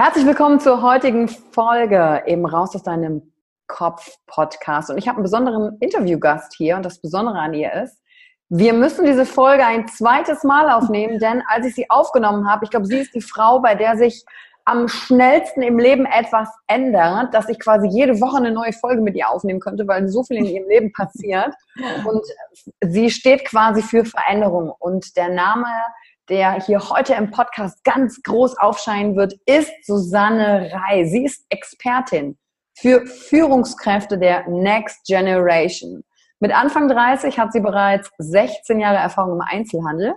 Herzlich willkommen zur heutigen Folge eben Raus aus deinem Kopf Podcast. Und ich habe einen besonderen Interviewgast hier und das Besondere an ihr ist, wir müssen diese Folge ein zweites Mal aufnehmen, denn als ich sie aufgenommen habe, ich glaube, sie ist die Frau, bei der sich am schnellsten im Leben etwas ändert, dass ich quasi jede Woche eine neue Folge mit ihr aufnehmen könnte, weil so viel in ihrem Leben passiert. Und sie steht quasi für Veränderung. Und der Name der hier heute im Podcast ganz groß aufscheinen wird, ist Susanne Rai. Sie ist Expertin für Führungskräfte der Next Generation. Mit Anfang 30 hat sie bereits 16 Jahre Erfahrung im Einzelhandel.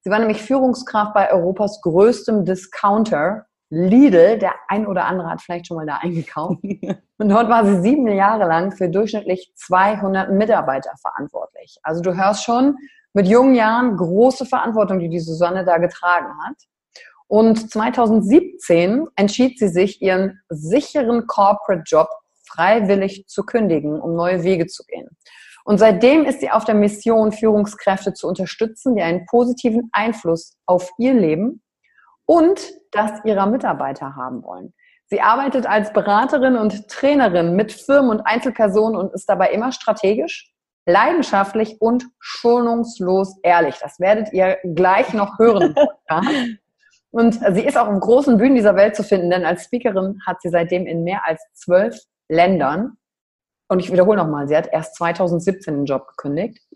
Sie war nämlich Führungskraft bei Europas größtem Discounter, Lidl. Der ein oder andere hat vielleicht schon mal da eingekauft. Und dort war sie sieben Jahre lang für durchschnittlich 200 Mitarbeiter verantwortlich. Also du hörst schon, mit jungen Jahren große Verantwortung, die die Susanne da getragen hat. Und 2017 entschied sie sich, ihren sicheren Corporate-Job freiwillig zu kündigen, um neue Wege zu gehen. Und seitdem ist sie auf der Mission, Führungskräfte zu unterstützen, die einen positiven Einfluss auf ihr Leben und das ihrer Mitarbeiter haben wollen. Sie arbeitet als Beraterin und Trainerin mit Firmen und Einzelpersonen und ist dabei immer strategisch, leidenschaftlich und schonungslos ehrlich. Das werdet ihr gleich noch hören. Und sie ist auch auf großen Bühnen dieser Welt zu finden, denn als Speakerin hat sie seitdem in mehr als zwölf Ländern, und ich wiederhole nochmal, sie hat erst 2017 den Job gekündigt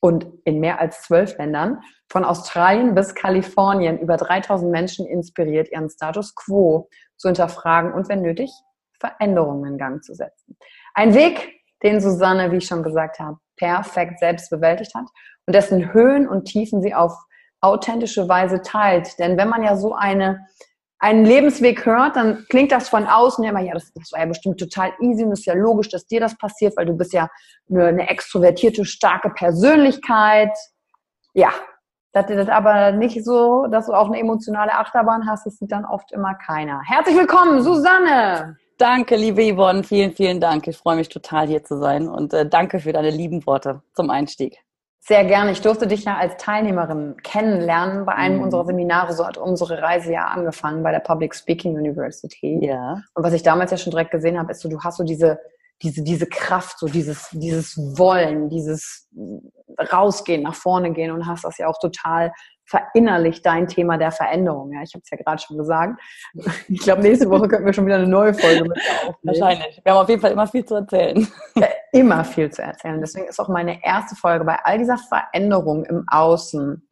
und in mehr als zwölf Ländern, von Australien bis Kalifornien, über 3000 Menschen inspiriert, ihren Status quo zu hinterfragen und, wenn nötig, Veränderungen in Gang zu setzen. Ein Weg, den Susanne, wie ich schon gesagt habe, perfekt selbst bewältigt hat und dessen Höhen und Tiefen sie auf authentische Weise teilt. Denn wenn man ja so eine, einen Lebensweg hört, dann klingt das von außen immer, ja, das, das war ja bestimmt total easy und ist ja logisch, dass dir das passiert, weil du bist ja eine, eine extrovertierte, starke Persönlichkeit. Ja, das ist aber nicht so, dass du auch eine emotionale Achterbahn hast, das sieht dann oft immer keiner. Herzlich willkommen, Susanne! Danke, liebe Yvonne. Vielen, vielen Dank. Ich freue mich total, hier zu sein. Und äh, danke für deine lieben Worte zum Einstieg. Sehr gerne. Ich durfte dich ja als Teilnehmerin kennenlernen bei einem mhm. unserer Seminare. So hat unsere Reise ja angefangen bei der Public Speaking University. Ja. Und was ich damals ja schon direkt gesehen habe, ist so, du hast so diese, diese, diese Kraft, so dieses, dieses Wollen, dieses Rausgehen, nach vorne gehen und hast das ja auch total verinnerlicht, dein Thema der Veränderung. Ja, ich habe es ja gerade schon gesagt. Ich glaube, nächste Woche könnten wir schon wieder eine neue Folge mit aufnehmen. Wahrscheinlich. Wir haben auf jeden Fall immer viel zu erzählen. Ja, immer viel zu erzählen. Deswegen ist auch meine erste Folge bei all dieser Veränderung im Außen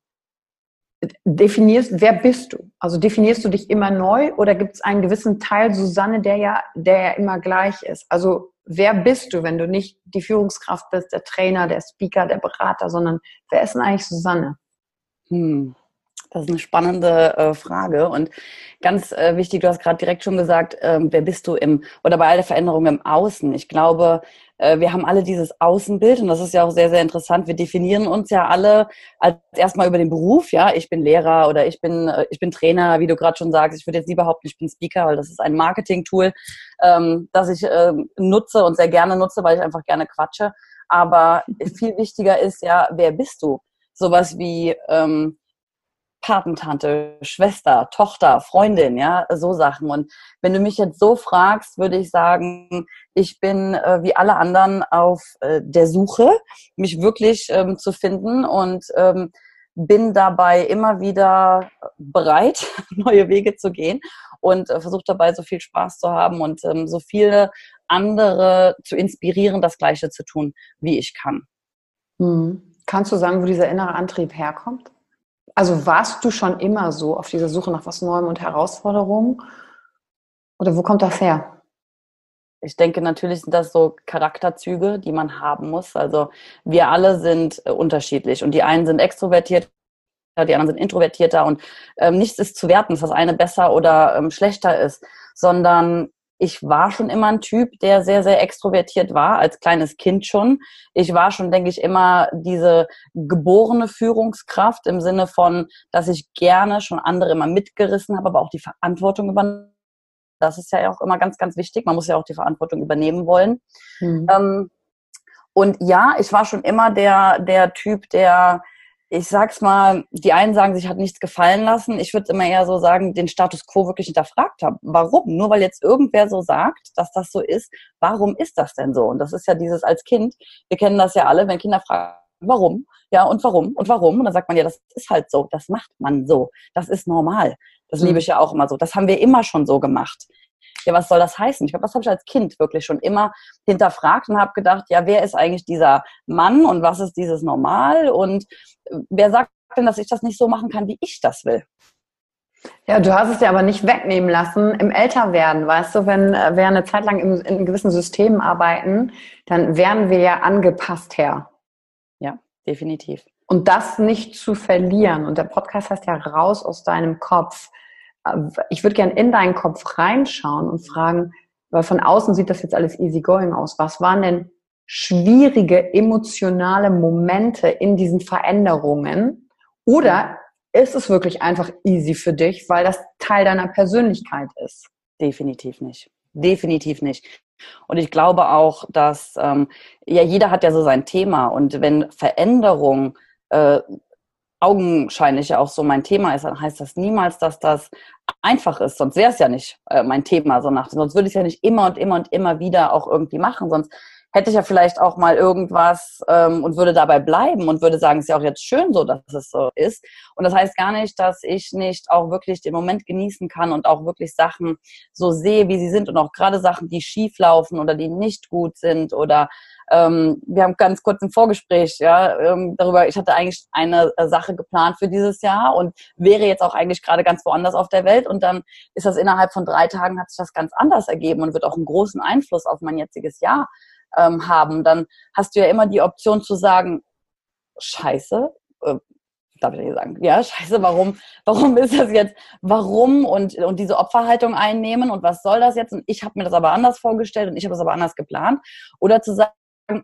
definierst, wer bist du? Also definierst du dich immer neu oder gibt es einen gewissen Teil Susanne, der ja, der ja immer gleich ist? Also wer bist du, wenn du nicht die Führungskraft bist, der Trainer, der Speaker, der Berater, sondern wer ist denn eigentlich Susanne? Hm. Das ist eine spannende äh, Frage und ganz äh, wichtig, du hast gerade direkt schon gesagt, ähm, wer bist du im oder bei all der Veränderung im Außen. Ich glaube, äh, wir haben alle dieses Außenbild und das ist ja auch sehr, sehr interessant. Wir definieren uns ja alle als erstmal über den Beruf, ja, ich bin Lehrer oder ich bin, äh, ich bin Trainer, wie du gerade schon sagst. Ich würde jetzt nie behaupten, ich bin Speaker, weil das ist ein Marketing-Tool, ähm, das ich äh, nutze und sehr gerne nutze, weil ich einfach gerne quatsche. Aber viel wichtiger ist ja, wer bist du? Sowas wie ähm, Patentante, Schwester, Tochter, Freundin, ja, so Sachen. Und wenn du mich jetzt so fragst, würde ich sagen, ich bin äh, wie alle anderen auf äh, der Suche, mich wirklich ähm, zu finden und ähm, bin dabei immer wieder bereit, neue Wege zu gehen und äh, versuche dabei so viel Spaß zu haben und ähm, so viele andere zu inspirieren, das Gleiche zu tun, wie ich kann. Hm. Kannst du sagen, wo dieser innere Antrieb herkommt? Also warst du schon immer so auf dieser Suche nach was Neuem und Herausforderungen? Oder wo kommt das her? Ich denke, natürlich sind das so Charakterzüge, die man haben muss. Also wir alle sind äh, unterschiedlich und die einen sind extrovertiert, die anderen sind introvertierter und ähm, nichts ist zu werten, dass das eine besser oder ähm, schlechter ist, sondern ich war schon immer ein Typ, der sehr, sehr extrovertiert war, als kleines Kind schon. Ich war schon, denke ich, immer diese geborene Führungskraft im Sinne von, dass ich gerne schon andere immer mitgerissen habe, aber auch die Verantwortung übernommen. Das ist ja auch immer ganz, ganz wichtig. Man muss ja auch die Verantwortung übernehmen wollen. Mhm. Ähm, und ja, ich war schon immer der, der Typ, der ich sag's mal, die einen sagen, sich hat nichts gefallen lassen. Ich würde immer eher so sagen, den Status quo wirklich hinterfragt haben. Warum? Nur weil jetzt irgendwer so sagt, dass das so ist, warum ist das denn so? Und das ist ja dieses als Kind, wir kennen das ja alle, wenn Kinder fragen, warum? Ja, und warum? Und warum? Und dann sagt man ja, das ist halt so, das macht man so, das ist normal. Das mhm. liebe ich ja auch immer so. Das haben wir immer schon so gemacht ja, was soll das heißen? Ich glaube, das habe ich als Kind wirklich schon immer hinterfragt und habe gedacht, ja, wer ist eigentlich dieser Mann und was ist dieses Normal und äh, wer sagt denn, dass ich das nicht so machen kann, wie ich das will? Ja, du hast es dir aber nicht wegnehmen lassen im Älterwerden. Weißt du, wenn äh, wir eine Zeit lang in, in gewissen Systemen arbeiten, dann werden wir ja angepasst her. Ja, definitiv. Und das nicht zu verlieren. Und der Podcast heißt ja raus aus deinem Kopf ich würde gern in deinen Kopf reinschauen und fragen, weil von außen sieht das jetzt alles easy going aus. Was waren denn schwierige emotionale Momente in diesen Veränderungen? Oder ist es wirklich einfach easy für dich, weil das Teil deiner Persönlichkeit ist? Definitiv nicht. Definitiv nicht. Und ich glaube auch, dass ähm, ja jeder hat ja so sein Thema und wenn Veränderung äh, augenscheinlich ja auch so mein Thema ist, dann heißt das niemals, dass das einfach ist. Sonst wäre es ja nicht äh, mein Thema, so nach, sonst würde ich es ja nicht immer und immer und immer wieder auch irgendwie machen. Sonst hätte ich ja vielleicht auch mal irgendwas ähm, und würde dabei bleiben und würde sagen, es ist ja auch jetzt schön so, dass es so ist. Und das heißt gar nicht, dass ich nicht auch wirklich den Moment genießen kann und auch wirklich Sachen so sehe, wie sie sind und auch gerade Sachen, die schief laufen oder die nicht gut sind oder ähm, wir haben ganz kurz ein Vorgespräch ja, ähm, darüber, ich hatte eigentlich eine äh, Sache geplant für dieses Jahr und wäre jetzt auch eigentlich gerade ganz woanders auf der Welt. Und dann ist das innerhalb von drei Tagen hat sich das ganz anders ergeben und wird auch einen großen Einfluss auf mein jetziges Jahr ähm, haben. Dann hast du ja immer die Option zu sagen, scheiße, äh, darf ich nicht sagen, ja, scheiße, warum, warum ist das jetzt, warum? Und, und diese Opferhaltung einnehmen und was soll das jetzt? Und ich habe mir das aber anders vorgestellt und ich habe das aber anders geplant. Oder zu sagen,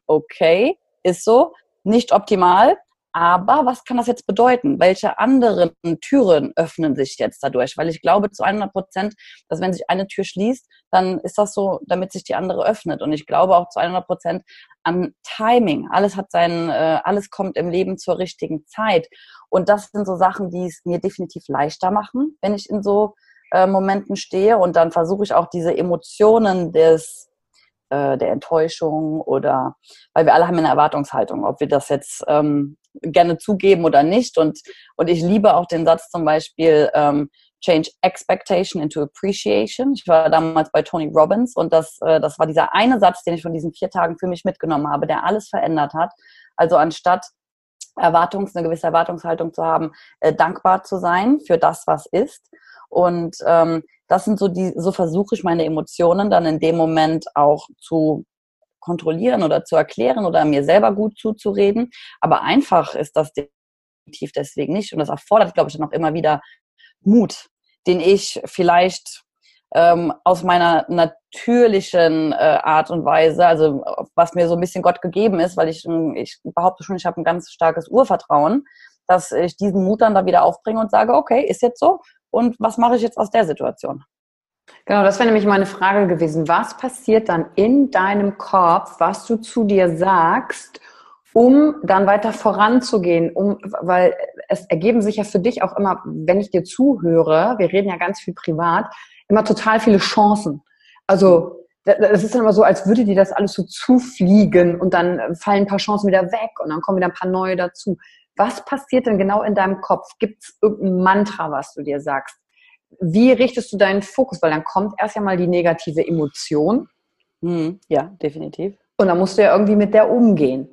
okay, ist so, nicht optimal, aber was kann das jetzt bedeuten? Welche anderen Türen öffnen sich jetzt dadurch? Weil ich glaube zu 100 Prozent, dass wenn sich eine Tür schließt, dann ist das so, damit sich die andere öffnet. Und ich glaube auch zu 100 Prozent an Timing. Alles hat sein, äh, alles kommt im Leben zur richtigen Zeit. Und das sind so Sachen, die es mir definitiv leichter machen, wenn ich in so äh, Momenten stehe. Und dann versuche ich auch diese Emotionen des äh, der Enttäuschung oder weil wir alle haben eine Erwartungshaltung, ob wir das jetzt ähm, gerne zugeben oder nicht. Und, und ich liebe auch den Satz zum Beispiel, ähm, Change Expectation into Appreciation. Ich war damals bei Tony Robbins und das, äh, das war dieser eine Satz, den ich von diesen vier Tagen für mich mitgenommen habe, der alles verändert hat. Also anstatt Erwartungs, eine gewisse Erwartungshaltung zu haben, äh, dankbar zu sein für das, was ist. Und ähm, das sind so die, so versuche ich meine Emotionen dann in dem Moment auch zu kontrollieren oder zu erklären oder mir selber gut zuzureden. Aber einfach ist das definitiv deswegen nicht. Und das erfordert, glaube ich, dann auch immer wieder Mut, den ich vielleicht ähm, aus meiner natürlichen äh, Art und Weise, also was mir so ein bisschen Gott gegeben ist, weil ich, ähm, ich behaupte schon, ich habe ein ganz starkes Urvertrauen, dass ich diesen Mut dann da wieder aufbringe und sage, okay, ist jetzt so und was mache ich jetzt aus der Situation? Genau, das wäre nämlich meine Frage gewesen. Was passiert dann in deinem Kopf, was du zu dir sagst, um dann weiter voranzugehen, um, weil es ergeben sich ja für dich auch immer, wenn ich dir zuhöre, wir reden ja ganz viel privat, immer total viele Chancen. Also es ist dann immer so, als würde dir das alles so zufliegen und dann fallen ein paar Chancen wieder weg und dann kommen wieder ein paar neue dazu. Was passiert denn genau in deinem Kopf? Gibt es irgendein Mantra, was du dir sagst? Wie richtest du deinen Fokus? Weil dann kommt erst ja mal die negative Emotion. Hm, ja, definitiv. Und dann musst du ja irgendwie mit der umgehen.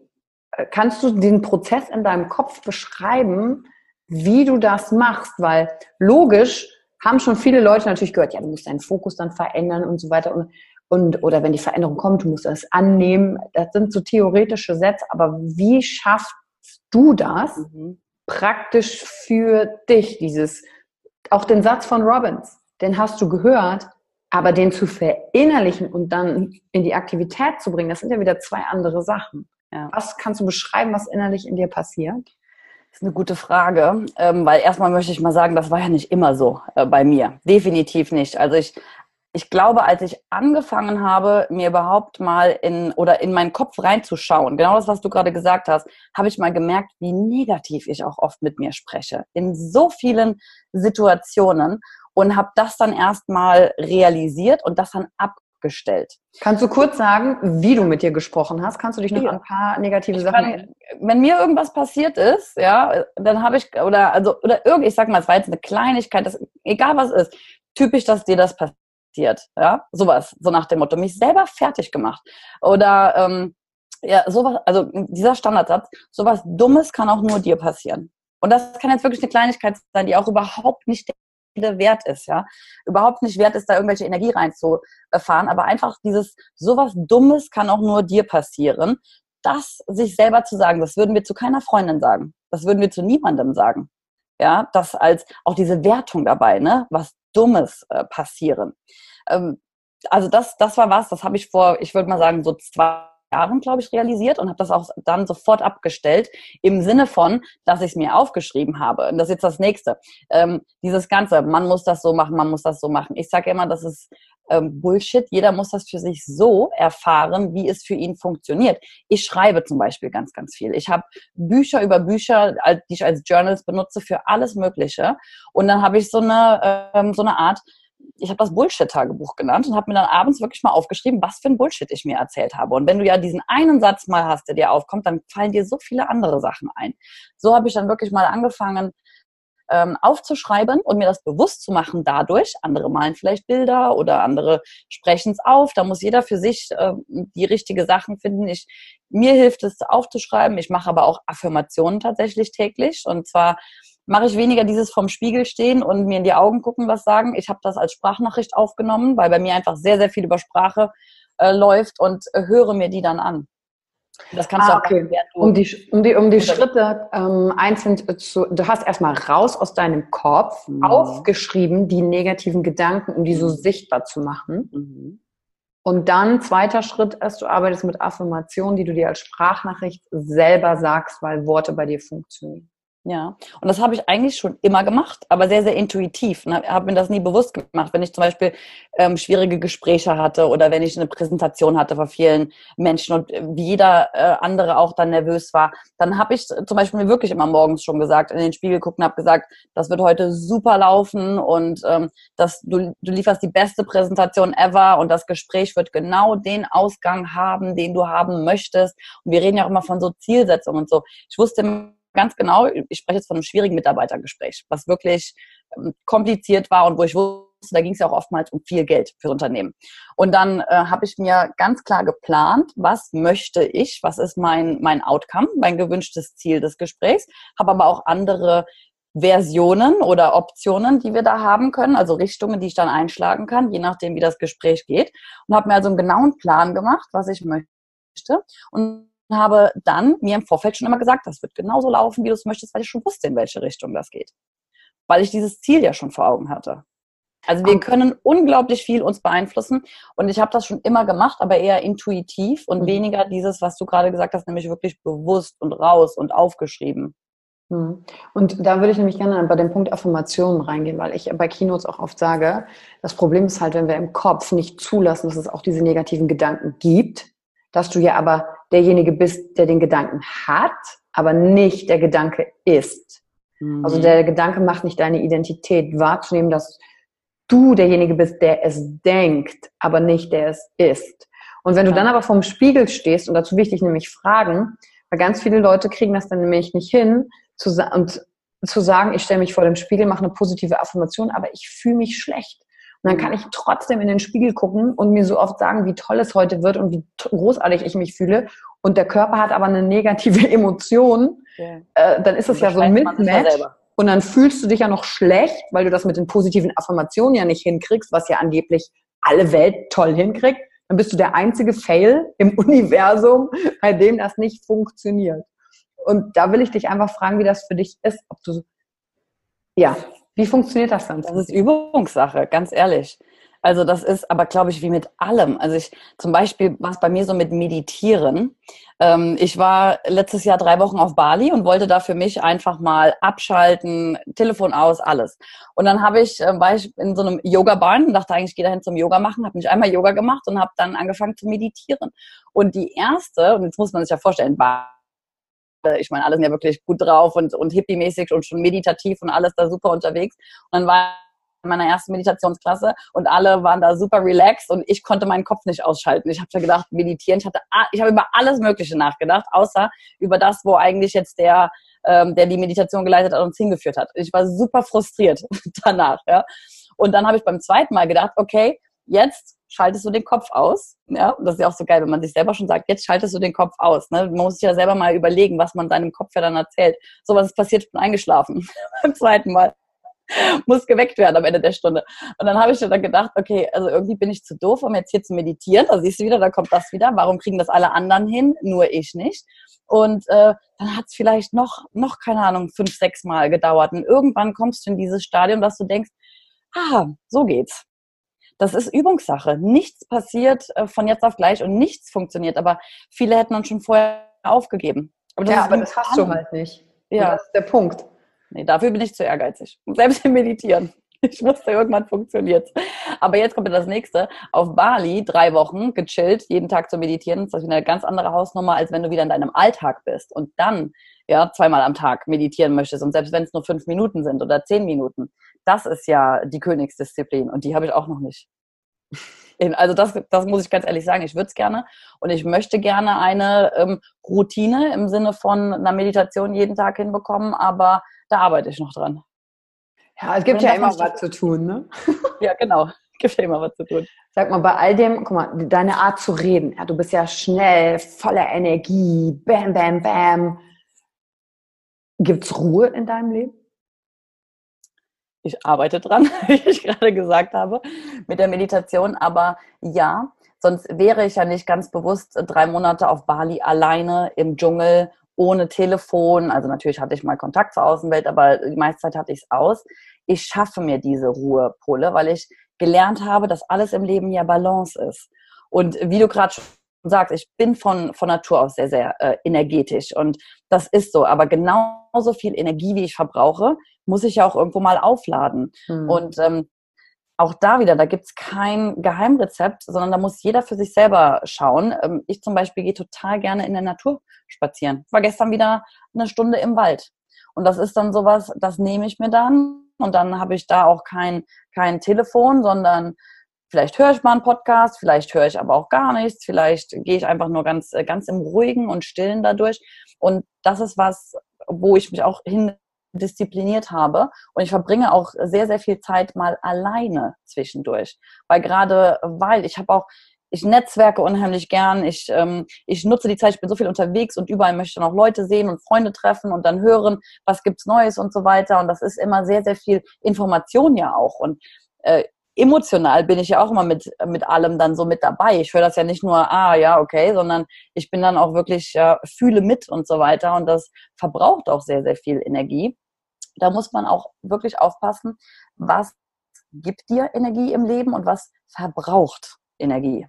Kannst du den Prozess in deinem Kopf beschreiben, wie du das machst? Weil logisch haben schon viele Leute natürlich gehört, ja, du musst deinen Fokus dann verändern und so weiter. Und, und, oder wenn die Veränderung kommt, du musst das annehmen. Das sind so theoretische Sätze, aber wie schaffst du das mhm. praktisch für dich? Dieses, auch den Satz von Robbins, den hast du gehört, aber den zu verinnerlichen und dann in die Aktivität zu bringen, das sind ja wieder zwei andere Sachen. Ja. Was kannst du beschreiben, was innerlich in dir passiert? Das ist eine gute Frage, ähm, weil erstmal möchte ich mal sagen, das war ja nicht immer so äh, bei mir. Definitiv nicht. Also ich, ich glaube, als ich angefangen habe, mir überhaupt mal in oder in meinen Kopf reinzuschauen, genau das, was du gerade gesagt hast, habe ich mal gemerkt, wie negativ ich auch oft mit mir spreche. In so vielen Situationen und habe das dann erstmal realisiert und das dann ab gestellt. Kannst du kurz sagen, wie du mit dir gesprochen hast? Kannst du dich noch ja. an ein paar negative ich Sachen erinnern? Wenn mir irgendwas passiert ist, ja, dann habe ich, oder, also, oder irgendwie, ich sag mal, es war jetzt eine Kleinigkeit, das, egal was ist, typisch, dass dir das passiert, ja, sowas, so nach dem Motto, mich selber fertig gemacht. Oder, ähm, ja, sowas, also dieser Standardsatz, sowas Dummes kann auch nur dir passieren. Und das kann jetzt wirklich eine Kleinigkeit sein, die auch überhaupt nicht wert ist, ja. Überhaupt nicht wert ist, da irgendwelche Energie reinzufahren, aber einfach dieses, sowas Dummes kann auch nur dir passieren. Das sich selber zu sagen, das würden wir zu keiner Freundin sagen. Das würden wir zu niemandem sagen. Ja, das als auch diese Wertung dabei, ne, was Dummes äh, passieren. Ähm, also das, das war was, das habe ich vor, ich würde mal sagen, so zwei Jahren, glaube ich, realisiert und habe das auch dann sofort abgestellt, im Sinne von, dass ich es mir aufgeschrieben habe. Und das ist jetzt das Nächste. Ähm, dieses Ganze, man muss das so machen, man muss das so machen. Ich sage immer, das ist ähm, Bullshit. Jeder muss das für sich so erfahren, wie es für ihn funktioniert. Ich schreibe zum Beispiel ganz, ganz viel. Ich habe Bücher über Bücher, die ich als Journals benutze für alles Mögliche. Und dann habe ich so eine, ähm, so eine Art ich habe das Bullshit-Tagebuch genannt und habe mir dann abends wirklich mal aufgeschrieben, was für ein Bullshit ich mir erzählt habe. Und wenn du ja diesen einen Satz mal hast, der dir aufkommt, dann fallen dir so viele andere Sachen ein. So habe ich dann wirklich mal angefangen, ähm, aufzuschreiben und mir das bewusst zu machen dadurch. Andere malen vielleicht Bilder oder andere sprechen es auf. Da muss jeder für sich äh, die richtige Sachen finden. Ich, mir hilft es aufzuschreiben. Ich mache aber auch Affirmationen tatsächlich täglich. Und zwar mache ich weniger dieses vom Spiegel stehen und mir in die Augen gucken, was sagen. Ich habe das als Sprachnachricht aufgenommen, weil bei mir einfach sehr, sehr viel über Sprache äh, läuft und äh, höre mir die dann an. Das kannst ah, du auch okay. um die, um die, um die Schritte ähm, einzeln zu, du hast erstmal raus aus deinem Kopf mhm. aufgeschrieben die negativen Gedanken, um die so mhm. sichtbar zu machen. Mhm. Und dann zweiter Schritt ist, du arbeitest mit Affirmationen, die du dir als Sprachnachricht selber sagst, weil Worte bei dir funktionieren. Ja, und das habe ich eigentlich schon immer gemacht, aber sehr, sehr intuitiv. Und habe mir das nie bewusst gemacht. Wenn ich zum Beispiel ähm, schwierige Gespräche hatte oder wenn ich eine Präsentation hatte vor vielen Menschen und wie jeder äh, andere auch dann nervös war, dann habe ich zum Beispiel mir wirklich immer morgens schon gesagt, in den Spiegel gucken, habe gesagt, das wird heute super laufen und ähm, dass du, du lieferst die beste Präsentation ever und das Gespräch wird genau den Ausgang haben, den du haben möchtest. Und wir reden ja auch immer von so Zielsetzungen und so. Ich wusste ganz genau, ich spreche jetzt von einem schwierigen Mitarbeitergespräch, was wirklich ähm, kompliziert war und wo ich wusste, da ging es ja auch oftmals um viel Geld für Unternehmen. Und dann äh, habe ich mir ganz klar geplant, was möchte ich, was ist mein, mein Outcome, mein gewünschtes Ziel des Gesprächs, habe aber auch andere Versionen oder Optionen, die wir da haben können, also Richtungen, die ich dann einschlagen kann, je nachdem, wie das Gespräch geht. Und habe mir also einen genauen Plan gemacht, was ich möchte. Und habe dann mir im Vorfeld schon immer gesagt, das wird genauso laufen, wie du es möchtest, weil ich schon wusste, in welche Richtung das geht. Weil ich dieses Ziel ja schon vor Augen hatte. Also wir können unglaublich viel uns beeinflussen und ich habe das schon immer gemacht, aber eher intuitiv und mhm. weniger dieses, was du gerade gesagt hast, nämlich wirklich bewusst und raus und aufgeschrieben. Mhm. Und da würde ich nämlich gerne bei dem Punkt Affirmationen reingehen, weil ich bei Keynotes auch oft sage, das Problem ist halt, wenn wir im Kopf nicht zulassen, dass es auch diese negativen Gedanken gibt, dass du ja aber derjenige bist, der den Gedanken hat, aber nicht der Gedanke ist. Mhm. Also der Gedanke macht nicht deine Identität wahrzunehmen, dass du derjenige bist, der es denkt, aber nicht der es ist. Und wenn du dann aber vorm Spiegel stehst, und dazu will ich dich nämlich fragen, weil ganz viele Leute kriegen das dann nämlich nicht hin, zu, und zu sagen, ich stelle mich vor dem Spiegel, mache eine positive Affirmation, aber ich fühle mich schlecht. Und dann kann ich trotzdem in den Spiegel gucken und mir so oft sagen, wie toll es heute wird und wie großartig ich mich fühle. Und der Körper hat aber eine negative Emotion. Ja. Äh, dann ist es ja so ein Mismatch. Und dann fühlst du dich ja noch schlecht, weil du das mit den positiven Affirmationen ja nicht hinkriegst, was ja angeblich alle Welt toll hinkriegt. Dann bist du der einzige Fail im Universum, bei dem das nicht funktioniert. Und da will ich dich einfach fragen, wie das für dich ist, ob du ja, wie funktioniert das dann? Das ist Übungssache, ganz ehrlich. Also das ist aber, glaube ich, wie mit allem. Also ich zum Beispiel war es bei mir so mit Meditieren. Ähm, ich war letztes Jahr drei Wochen auf Bali und wollte da für mich einfach mal abschalten, Telefon aus, alles. Und dann habe ich, äh, war ich in so einem Yoga-Bahn und dachte eigentlich, ich gehe dahin zum Yoga machen, habe mich einmal Yoga gemacht und habe dann angefangen zu meditieren. Und die erste, und jetzt muss man sich ja vorstellen, Bali ich meine, alle sind ja wirklich gut drauf und, und hippie-mäßig und schon meditativ und alles da super unterwegs. Und dann war in meiner ersten Meditationsklasse und alle waren da super relaxed und ich konnte meinen Kopf nicht ausschalten. Ich habe ja gedacht, meditieren, ich hatte, ich habe über alles Mögliche nachgedacht, außer über das, wo eigentlich jetzt der, ähm, der die Meditation geleitet hat, uns hingeführt hat. Ich war super frustriert danach, ja. Und dann habe ich beim zweiten Mal gedacht, okay, jetzt schaltest du den Kopf aus. Ja, und das ist ja auch so geil, wenn man sich selber schon sagt, jetzt schaltest du den Kopf aus. Ne? Man muss sich ja selber mal überlegen, was man seinem Kopf ja dann erzählt. So was ist passiert, ich bin eingeschlafen beim zweiten Mal. Muss geweckt werden am Ende der Stunde. Und dann habe ich dann gedacht, okay, also irgendwie bin ich zu doof, um jetzt hier zu meditieren. Da siehst du wieder, da kommt das wieder. Warum kriegen das alle anderen hin, nur ich nicht? Und äh, dann hat es vielleicht noch, noch, keine Ahnung, fünf, sechs Mal gedauert. Und irgendwann kommst du in dieses Stadium, dass du denkst, ah, so geht's das ist Übungssache. Nichts passiert äh, von jetzt auf gleich und nichts funktioniert. Aber viele hätten uns schon vorher aufgegeben. Aber ja, aber das hast du halt nicht. Ja. Und das ist der Punkt. Nee, dafür bin ich zu ehrgeizig. Selbst im Meditieren. Ich wusste, irgendwann funktioniert Aber jetzt kommt das nächste. Auf Bali drei Wochen gechillt, jeden Tag zu meditieren. Das ist eine ganz andere Hausnummer, als wenn du wieder in deinem Alltag bist und dann ja zweimal am Tag meditieren möchtest. Und selbst wenn es nur fünf Minuten sind oder zehn Minuten, das ist ja die Königsdisziplin und die habe ich auch noch nicht. Also das, das muss ich ganz ehrlich sagen. Ich würde es gerne und ich möchte gerne eine ähm, Routine im Sinne von einer Meditation jeden Tag hinbekommen, aber da arbeite ich noch dran. Ja, es gibt ja immer was zu tun, ne? ja, genau. Es gibt ja immer was zu tun. Sag mal, bei all dem, guck mal, deine Art zu reden, ja, du bist ja schnell, voller Energie, bam, bam, bam. Gibt es Ruhe in deinem Leben? Ich arbeite dran, wie ich gerade gesagt habe, mit der Meditation. Aber ja, sonst wäre ich ja nicht ganz bewusst drei Monate auf Bali alleine im Dschungel ohne Telefon. Also natürlich hatte ich mal Kontakt zur Außenwelt, aber die meiste Zeit hatte ich es aus. Ich schaffe mir diese Ruhepole, weil ich gelernt habe, dass alles im Leben ja Balance ist. Und wie du gerade sagst, ich bin von, von Natur aus sehr, sehr äh, energetisch und das ist so. Aber genauso viel Energie, wie ich verbrauche, muss ich ja auch irgendwo mal aufladen. Mhm. Und ähm, auch da wieder, da gibt's kein Geheimrezept, sondern da muss jeder für sich selber schauen. Ähm, ich zum Beispiel gehe total gerne in der Natur spazieren. War gestern wieder eine Stunde im Wald. Und das ist dann sowas, das nehme ich mir dann. Und dann habe ich da auch kein, kein Telefon, sondern vielleicht höre ich mal einen Podcast, vielleicht höre ich aber auch gar nichts, vielleicht gehe ich einfach nur ganz, ganz im Ruhigen und Stillen dadurch. Und das ist was, wo ich mich auch hin diszipliniert habe. Und ich verbringe auch sehr, sehr viel Zeit mal alleine zwischendurch. Weil gerade, weil ich habe auch, ich netzwerke unheimlich gern, ich, ähm, ich nutze die Zeit, ich bin so viel unterwegs und überall möchte noch Leute sehen und Freunde treffen und dann hören, was gibt's Neues und so weiter. Und das ist immer sehr, sehr viel Information ja auch. Und äh, emotional bin ich ja auch immer mit, mit allem dann so mit dabei. Ich höre das ja nicht nur, ah ja, okay, sondern ich bin dann auch wirklich, ja, fühle mit und so weiter. Und das verbraucht auch sehr, sehr viel Energie. Da muss man auch wirklich aufpassen, was gibt dir Energie im Leben und was verbraucht Energie.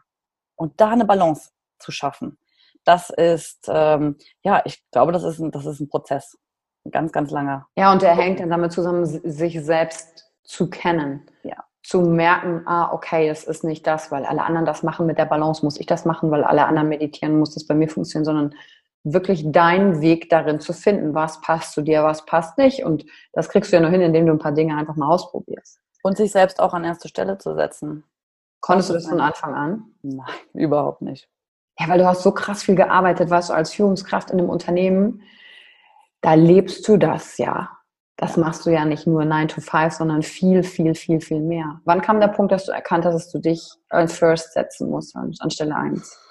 Und da eine Balance zu schaffen, das ist, ähm, ja, ich glaube, das ist, ein, das ist ein Prozess. Ein ganz, ganz langer. Ja, und er hängt dann damit zusammen, sich selbst zu kennen. Ja. Zu merken, ah, okay, das ist nicht das, weil alle anderen das machen mit der Balance, muss ich das machen, weil alle anderen meditieren, muss das bei mir funktionieren, sondern wirklich deinen Weg darin zu finden. Was passt zu dir, was passt nicht. Und das kriegst du ja nur hin, indem du ein paar Dinge einfach mal ausprobierst. Und sich selbst auch an erste Stelle zu setzen. Konntest du das von Anfang an? Nein, überhaupt nicht. Ja, weil du hast so krass viel gearbeitet, warst du als Führungskraft in einem Unternehmen, da lebst du das ja. Das machst du ja nicht nur 9 to 5, sondern viel, viel, viel, viel mehr. Wann kam der Punkt, dass du erkannt hast, dass du dich als First setzen musst, anstelle 1?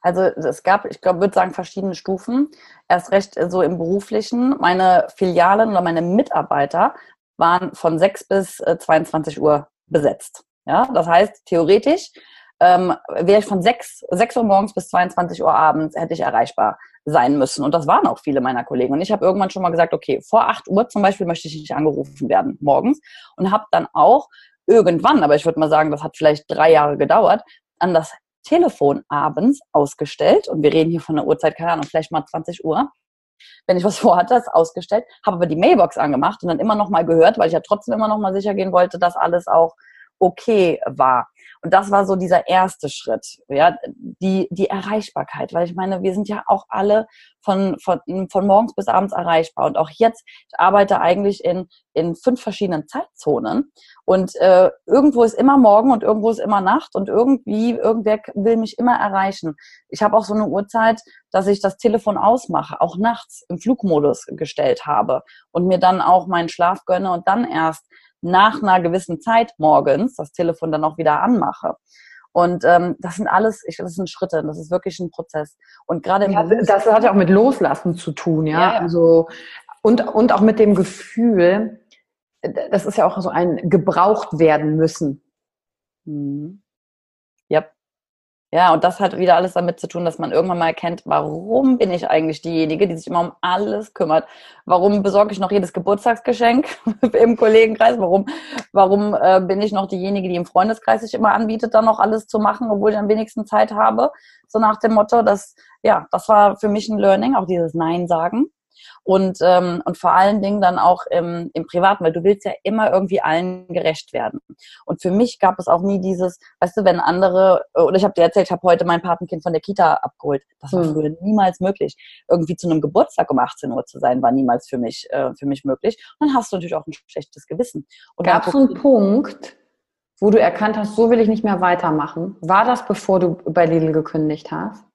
Also es gab, ich glaube, würde sagen, verschiedene Stufen. Erst recht äh, so im beruflichen. Meine Filialen oder meine Mitarbeiter waren von 6 bis 22 äh, Uhr besetzt. Ja, das heißt, theoretisch ähm, wäre ich von 6, 6 Uhr morgens bis 22 Uhr abends hätte ich erreichbar sein müssen. Und das waren auch viele meiner Kollegen. Und ich habe irgendwann schon mal gesagt, okay, vor 8 Uhr zum Beispiel möchte ich nicht angerufen werden morgens. Und habe dann auch irgendwann, aber ich würde mal sagen, das hat vielleicht drei Jahre gedauert, an das Telefon abends ausgestellt. Und wir reden hier von der Uhrzeit, keine Ahnung, vielleicht mal 20 Uhr, wenn ich was vorhatte, das ausgestellt, habe aber die Mailbox angemacht und dann immer noch mal gehört, weil ich ja trotzdem immer noch mal sicher gehen wollte, dass alles auch okay war. Und das war so dieser erste Schritt, ja, die, die Erreichbarkeit, weil ich meine, wir sind ja auch alle von, von, von morgens bis abends erreichbar. Und auch jetzt, ich arbeite eigentlich in, in fünf verschiedenen Zeitzonen und äh, irgendwo ist immer Morgen und irgendwo ist immer Nacht und irgendwie, irgendwer will mich immer erreichen. Ich habe auch so eine Uhrzeit, dass ich das Telefon ausmache, auch nachts im Flugmodus gestellt habe und mir dann auch meinen Schlaf gönne und dann erst nach einer gewissen Zeit morgens das Telefon dann auch wieder anmache. Und ähm, das sind alles, ich, das sind Schritte, das ist wirklich ein Prozess. Und gerade im ja, das hat ja auch mit Loslassen zu tun, ja. ja, ja. Also und und auch mit dem Gefühl, das ist ja auch so ein gebraucht werden müssen. Mhm. Ja, und das hat wieder alles damit zu tun, dass man irgendwann mal erkennt, warum bin ich eigentlich diejenige, die sich immer um alles kümmert? Warum besorge ich noch jedes Geburtstagsgeschenk im Kollegenkreis? Warum, warum äh, bin ich noch diejenige, die im Freundeskreis sich immer anbietet, dann noch alles zu machen, obwohl ich am wenigsten Zeit habe? So nach dem Motto, dass, ja, das war für mich ein Learning, auch dieses Nein sagen und, ähm, und vor allen Dingen dann auch im, im Privaten, weil du willst ja immer irgendwie allen gerecht werden. Und für mich gab es auch nie dieses, weißt du, wenn andere, oder ich habe dir erzählt, ich habe heute mein Patenkind von der Kita abgeholt. Das war hm. früher niemals möglich. Irgendwie zu einem Geburtstag um 18 Uhr zu sein, war niemals für mich, äh, für mich möglich. Und dann hast du natürlich auch ein schlechtes Gewissen. Gab es einen Punkt, wo du erkannt hast, so will ich nicht mehr weitermachen? War das, bevor du bei Lidl gekündigt hast?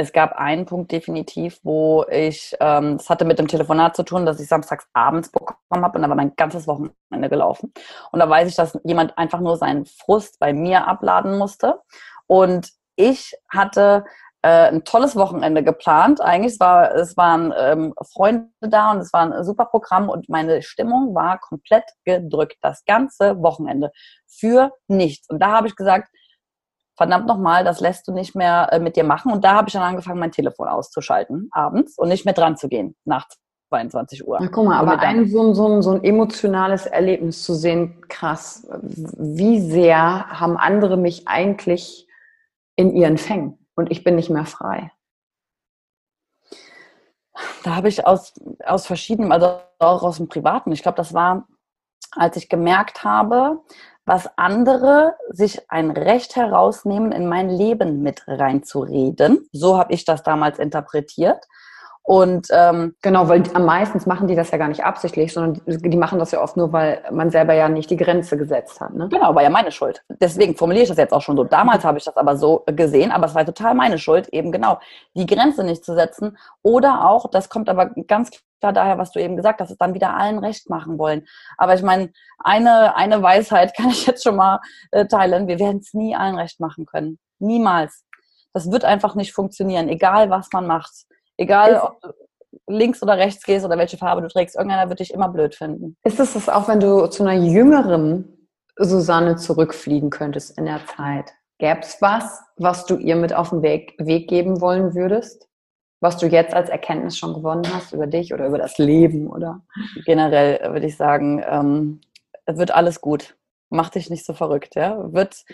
Es gab einen Punkt definitiv, wo ich, ähm, das hatte mit dem Telefonat zu tun, dass ich samstags abends bekommen habe und da war mein ganzes Wochenende gelaufen. Und da weiß ich, dass jemand einfach nur seinen Frust bei mir abladen musste. Und ich hatte äh, ein tolles Wochenende geplant. Eigentlich es war es waren ähm, Freunde da und es war ein super Programm und meine Stimmung war komplett gedrückt das ganze Wochenende für nichts. Und da habe ich gesagt, verdammt nochmal, das lässt du nicht mehr äh, mit dir machen. Und da habe ich dann angefangen, mein Telefon auszuschalten abends und nicht mehr dran zu gehen nach 22 Uhr. Na, guck mal, aber ein so, so, so ein emotionales Erlebnis zu sehen, krass, wie sehr haben andere mich eigentlich in ihren Fängen? und ich bin nicht mehr frei? Da habe ich aus, aus verschiedenen, also auch aus dem Privaten, ich glaube, das war, als ich gemerkt habe, was andere sich ein Recht herausnehmen, in mein Leben mit reinzureden. So habe ich das damals interpretiert. Und ähm, genau, weil am meisten machen die das ja gar nicht absichtlich, sondern die, die, machen das ja oft nur, weil man selber ja nicht die Grenze gesetzt hat. Ne? Genau, war ja meine Schuld. Deswegen formuliere ich das jetzt auch schon so. Damals habe ich das aber so gesehen, aber es war total meine Schuld, eben genau die Grenze nicht zu setzen. Oder auch, das kommt aber ganz klar daher, was du eben gesagt hast, es dann wieder allen recht machen wollen. Aber ich meine, eine, eine Weisheit kann ich jetzt schon mal äh, teilen. Wir werden es nie allen recht machen können. Niemals. Das wird einfach nicht funktionieren, egal was man macht. Egal, ist, ob du links oder rechts gehst oder welche Farbe du trägst, irgendeiner wird dich immer blöd finden. Ist es das auch, wenn du zu einer jüngeren Susanne zurückfliegen könntest in der Zeit? Gäbe es was, was du ihr mit auf den Weg, Weg geben wollen würdest? Was du jetzt als Erkenntnis schon gewonnen hast über dich oder über das Leben, oder? Generell würde ich sagen, ähm, wird alles gut mach dich nicht so verrückt, ja. Wird,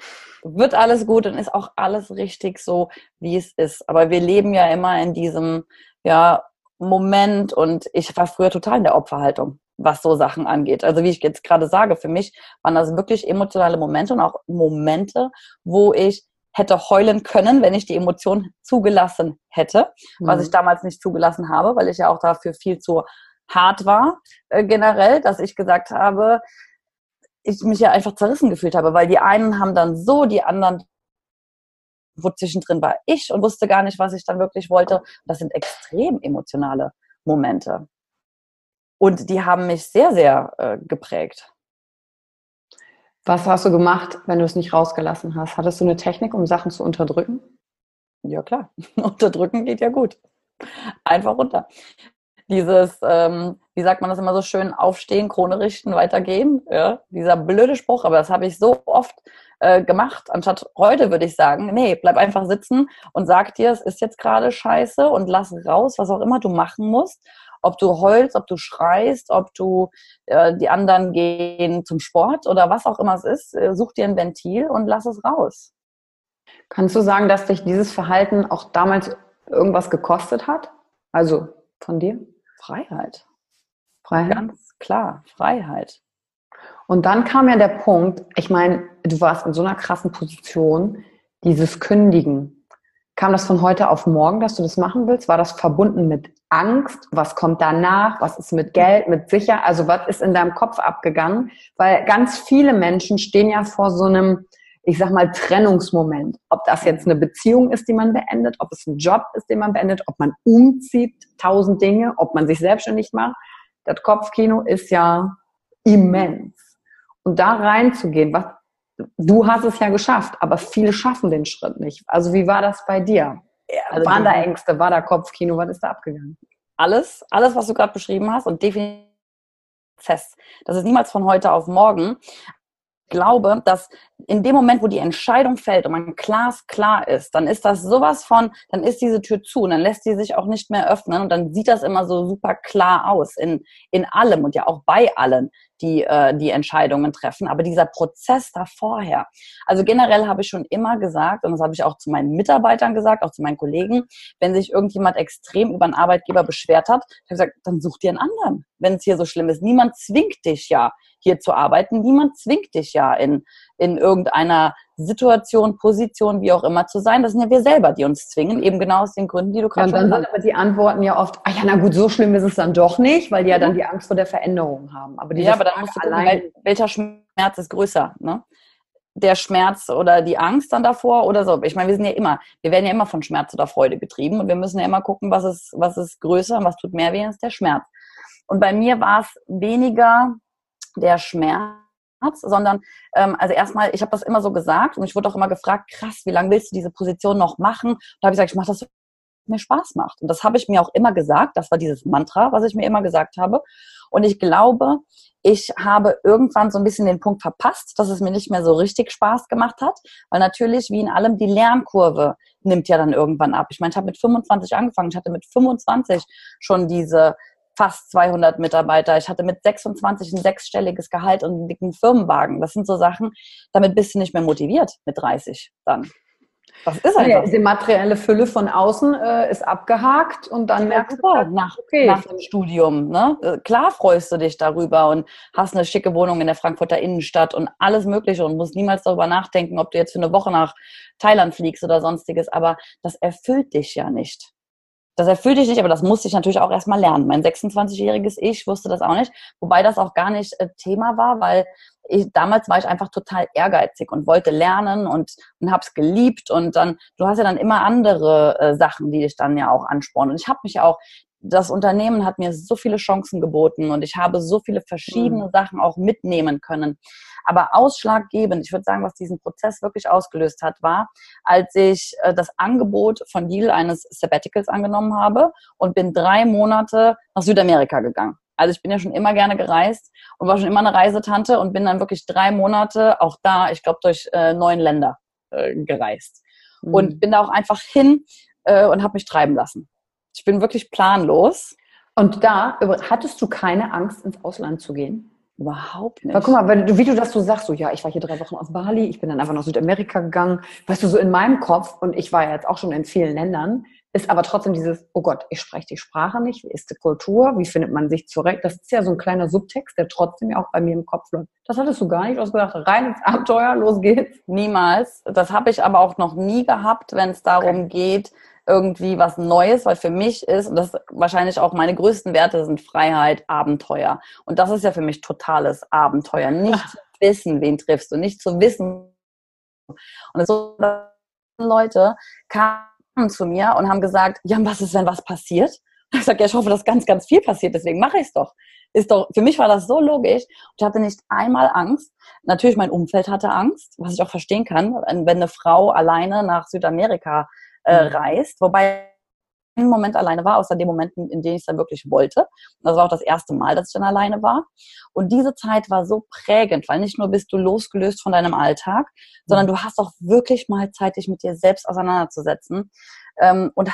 wird alles gut und ist auch alles richtig so, wie es ist. Aber wir leben ja immer in diesem, ja, Moment und ich war früher total in der Opferhaltung, was so Sachen angeht. Also wie ich jetzt gerade sage, für mich waren das wirklich emotionale Momente und auch Momente, wo ich hätte heulen können, wenn ich die Emotion zugelassen hätte, mhm. was ich damals nicht zugelassen habe, weil ich ja auch dafür viel zu hart war äh, generell, dass ich gesagt habe, ich mich ja einfach zerrissen gefühlt habe, weil die einen haben dann so, die anderen, wo zwischendrin war ich und wusste gar nicht, was ich dann wirklich wollte. Das sind extrem emotionale Momente. Und die haben mich sehr, sehr äh, geprägt. Was hast du gemacht, wenn du es nicht rausgelassen hast? Hattest du eine Technik, um Sachen zu unterdrücken? Ja, klar. Unterdrücken geht ja gut. Einfach runter dieses, ähm, wie sagt man das immer so schön, aufstehen, Krone richten, weitergehen. Ja? Dieser blöde Spruch, aber das habe ich so oft äh, gemacht. Anstatt heute würde ich sagen, nee, bleib einfach sitzen und sag dir, es ist jetzt gerade scheiße und lass raus, was auch immer du machen musst. Ob du heulst, ob du schreist, ob du äh, die anderen gehen zum Sport oder was auch immer es ist, äh, such dir ein Ventil und lass es raus. Kannst du sagen, dass dich dieses Verhalten auch damals irgendwas gekostet hat? Also von dir? Freiheit. Freiheit. Ganz klar, Freiheit. Und dann kam ja der Punkt, ich meine, du warst in so einer krassen Position, dieses Kündigen. Kam das von heute auf morgen, dass du das machen willst? War das verbunden mit Angst? Was kommt danach? Was ist mit Geld, mit Sicherheit? Also was ist in deinem Kopf abgegangen? Weil ganz viele Menschen stehen ja vor so einem, ich sag mal, Trennungsmoment. Ob das jetzt eine Beziehung ist, die man beendet, ob es ein Job ist, den man beendet, ob man umzieht, tausend Dinge, ob man sich selbstständig macht. Das Kopfkino ist ja immens. Und da reinzugehen, was, du hast es ja geschafft, aber viele schaffen den Schritt nicht. Also wie war das bei dir? Also Waren da Ängste, war da Kopfkino, was ist da abgegangen? Alles, alles, was du gerade beschrieben hast und definitiv fest. Das ist niemals von heute auf morgen glaube, dass in dem Moment, wo die Entscheidung fällt und man glasklar ist, dann ist das sowas von, dann ist diese Tür zu und dann lässt sie sich auch nicht mehr öffnen und dann sieht das immer so super klar aus in, in allem und ja auch bei allen, die äh, die Entscheidungen treffen. Aber dieser Prozess da vorher, also generell habe ich schon immer gesagt, und das habe ich auch zu meinen Mitarbeitern gesagt, auch zu meinen Kollegen, wenn sich irgendjemand extrem über einen Arbeitgeber beschwert hat, habe ich gesagt, dann such dir einen anderen, wenn es hier so schlimm ist. Niemand zwingt dich ja hier zu arbeiten. Niemand zwingt dich ja in, in irgendeiner Situation, Position, wie auch immer zu sein. Das sind ja wir selber, die uns zwingen, eben genau aus den Gründen, die du gerade ja, schon gesagt hast. Aber die antworten ja oft, ah ja, na gut, so schlimm ist es dann doch nicht, weil die ja dann die Angst vor der Veränderung haben. Aber ja, aber dann musst du allein gucken, welcher Schmerz ist größer, ne? der Schmerz oder die Angst dann davor oder so. Ich meine, wir sind ja immer, wir werden ja immer von Schmerz oder Freude getrieben und wir müssen ja immer gucken, was ist, was ist größer und was tut mehr weh, ist der Schmerz. Und bei mir war es weniger der Schmerz, sondern ähm, also erstmal, ich habe das immer so gesagt und ich wurde auch immer gefragt, krass, wie lange willst du diese Position noch machen? Und da habe ich gesagt, ich mache das, was mir Spaß macht. Und das habe ich mir auch immer gesagt. Das war dieses Mantra, was ich mir immer gesagt habe. Und ich glaube, ich habe irgendwann so ein bisschen den Punkt verpasst, dass es mir nicht mehr so richtig Spaß gemacht hat, weil natürlich wie in allem die Lernkurve nimmt ja dann irgendwann ab. Ich meine, ich habe mit 25 angefangen, ich hatte mit 25 schon diese fast 200 Mitarbeiter. Ich hatte mit 26 ein sechsstelliges Gehalt und einen dicken Firmenwagen. Das sind so Sachen, damit bist du nicht mehr motiviert mit 30 dann. Das ist einfach. Ja, die materielle Fülle von außen äh, ist abgehakt und dann merkst du halt, nach, okay. nach dem Studium. Ne? Äh, klar freust du dich darüber und hast eine schicke Wohnung in der Frankfurter Innenstadt und alles Mögliche und musst niemals darüber nachdenken, ob du jetzt für eine Woche nach Thailand fliegst oder sonstiges. Aber das erfüllt dich ja nicht. Das erfüllt dich nicht, aber das musste ich natürlich auch erstmal lernen. Mein 26-jähriges Ich wusste das auch nicht, wobei das auch gar nicht äh, Thema war, weil ich, damals war ich einfach total ehrgeizig und wollte lernen und, und habe es geliebt und dann, du hast ja dann immer andere äh, Sachen, die dich dann ja auch anspornen. Und ich habe mich auch, das Unternehmen hat mir so viele Chancen geboten und ich habe so viele verschiedene mhm. Sachen auch mitnehmen können. Aber ausschlaggebend, ich würde sagen, was diesen Prozess wirklich ausgelöst hat, war, als ich äh, das Angebot von Deal eines Sabbaticals angenommen habe und bin drei Monate nach Südamerika gegangen. Also ich bin ja schon immer gerne gereist und war schon immer eine Reisetante und bin dann wirklich drei Monate auch da, ich glaube, durch äh, neun Länder äh, gereist. Mhm. Und bin da auch einfach hin äh, und habe mich treiben lassen. Ich bin wirklich planlos. Und da hattest du keine Angst, ins Ausland zu gehen? Überhaupt nicht. Aber guck mal, wenn, wie du das so sagst, so ja, ich war hier drei Wochen auf Bali, ich bin dann einfach nach Südamerika gegangen. Weißt du, so in meinem Kopf, und ich war ja jetzt auch schon in vielen Ländern, ist aber trotzdem dieses, oh Gott, ich spreche die Sprache nicht, wie ist die Kultur, wie findet man sich zurecht? Das ist ja so ein kleiner Subtext, der trotzdem ja auch bei mir im Kopf läuft. Das hattest du gar nicht ausgedacht. Rein ins Abenteuer, los geht's. Niemals. Das habe ich aber auch noch nie gehabt, wenn es darum okay. geht, irgendwie was Neues, weil für mich ist, und das wahrscheinlich auch meine größten Werte sind Freiheit, Abenteuer. Und das ist ja für mich totales Abenteuer. Nicht zu wissen, wen triffst du, nicht zu wissen. Und so Leute kamen zu mir und haben gesagt, ja, was ist, wenn was passiert? Ich sage, ja, ich hoffe, dass ganz, ganz viel passiert, deswegen mache ich es doch. Ist doch, für mich war das so logisch. Ich hatte nicht einmal Angst. Natürlich, mein Umfeld hatte Angst, was ich auch verstehen kann, wenn eine Frau alleine nach Südamerika äh, mhm. reist, wobei einen Moment alleine war, außer den Momenten, in denen ich es dann wirklich wollte. Und das war auch das erste Mal, dass ich dann alleine war. Und diese Zeit war so prägend, weil nicht nur bist du losgelöst von deinem Alltag, sondern mhm. du hast auch wirklich mal Zeit, dich mit dir selbst auseinanderzusetzen ähm, und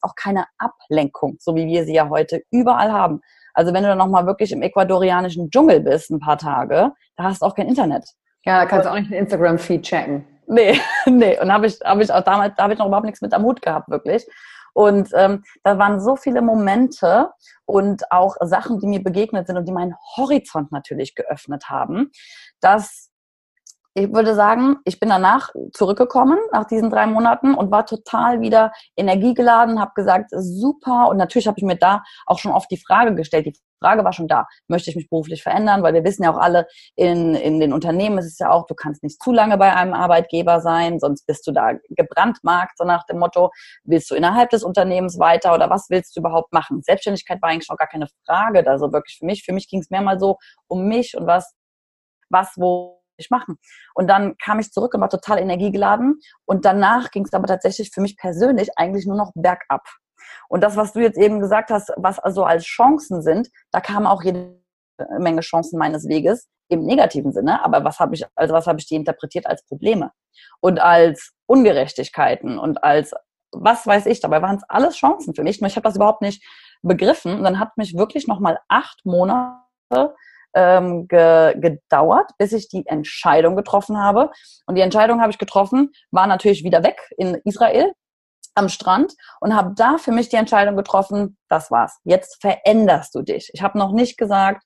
auch keine Ablenkung, so wie wir sie ja heute überall haben. Also wenn du dann nochmal wirklich im ecuadorianischen Dschungel bist, ein paar Tage, da hast du auch kein Internet. Ja, da kannst du auch nicht den Instagram-Feed checken. Nee, nee. Und habe ich, hab ich auch damals, da habe ich noch überhaupt nichts mit am Hut gehabt, wirklich. Und ähm, da waren so viele Momente und auch Sachen, die mir begegnet sind und die meinen Horizont natürlich geöffnet haben, dass ich würde sagen, ich bin danach zurückgekommen nach diesen drei Monaten und war total wieder energiegeladen, habe gesagt, super. Und natürlich habe ich mir da auch schon oft die Frage gestellt. Die Frage war schon da, möchte ich mich beruflich verändern? Weil wir wissen ja auch alle, in, in den Unternehmen ist es ja auch, du kannst nicht zu lange bei einem Arbeitgeber sein, sonst bist du da gebrandmarkt, so nach dem Motto, willst du innerhalb des Unternehmens weiter oder was willst du überhaupt machen? Selbstständigkeit war eigentlich noch gar keine Frage da so wirklich für mich. Für mich ging es mehr mal so um mich und was, was, wo ich machen. Und dann kam ich zurück und war total energiegeladen. Und danach ging es aber tatsächlich für mich persönlich eigentlich nur noch bergab. Und das, was du jetzt eben gesagt hast, was also als Chancen sind, da kamen auch jede Menge Chancen meines Weges im negativen Sinne. Aber was habe ich, also was habe ich die interpretiert als Probleme und als Ungerechtigkeiten und als was weiß ich. Dabei waren es alles Chancen für mich. Nur ich habe das überhaupt nicht begriffen. Und dann hat mich wirklich noch mal acht Monate ähm, ge gedauert, bis ich die Entscheidung getroffen habe. Und die Entscheidung habe ich getroffen, war natürlich wieder weg in Israel am Strand und habe da für mich die Entscheidung getroffen, das war's. Jetzt veränderst du dich. Ich habe noch nicht gesagt,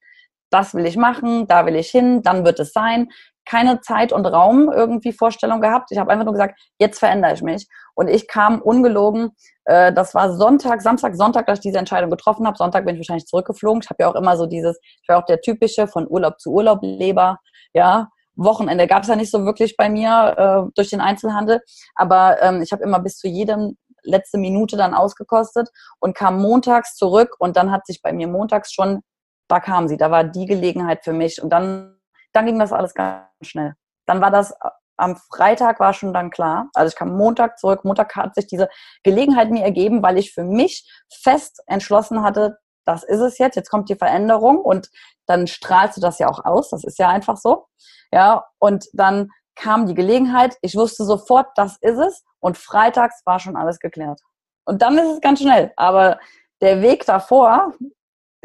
das will ich machen, da will ich hin, dann wird es sein. Keine Zeit und Raum irgendwie Vorstellung gehabt. Ich habe einfach nur gesagt, jetzt verändere ich mich. Und ich kam ungelogen, äh, das war Sonntag, Samstag, Sonntag, dass ich diese Entscheidung getroffen habe. Sonntag bin ich wahrscheinlich zurückgeflogen. Ich habe ja auch immer so dieses, ich war auch der typische von Urlaub zu Urlaub Leber, ja, Wochenende gab es ja nicht so wirklich bei mir äh, durch den Einzelhandel, aber ähm, ich habe immer bis zu jedem letzte Minute dann ausgekostet und kam montags zurück und dann hat sich bei mir montags schon, da kam sie, da war die Gelegenheit für mich und dann, dann ging das alles ganz schnell. Dann war das am Freitag war schon dann klar, also ich kam Montag zurück, Montag hat sich diese Gelegenheit mir ergeben, weil ich für mich fest entschlossen hatte, das ist es jetzt, jetzt kommt die Veränderung und dann strahlst du das ja auch aus, das ist ja einfach so. Ja, und dann kam die Gelegenheit, ich wusste sofort, das ist es und freitags war schon alles geklärt. Und dann ist es ganz schnell, aber der Weg davor,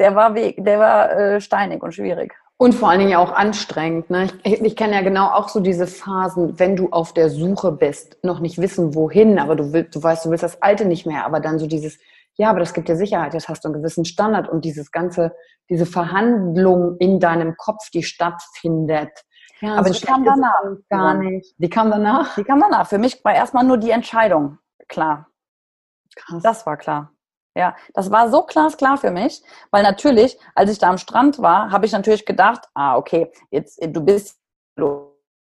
der war Weg, der war äh, steinig und schwierig. Und vor allen Dingen auch anstrengend. Ne? Ich, ich kenne ja genau auch so diese Phasen, wenn du auf der Suche bist, noch nicht wissen, wohin, aber du willst, du weißt, du willst das Alte nicht mehr, aber dann so dieses, ja, aber das gibt dir Sicherheit, jetzt hast du einen gewissen Standard und dieses ganze, diese Verhandlung in deinem Kopf, die stattfindet. Ja, aber so die kam danach. Gar nicht. Die kam danach? Die kam danach. Für mich war erstmal nur die Entscheidung klar. Krass. Das war klar. Ja, das war so glasklar für mich, weil natürlich, als ich da am Strand war, habe ich natürlich gedacht, ah, okay, jetzt du bist, du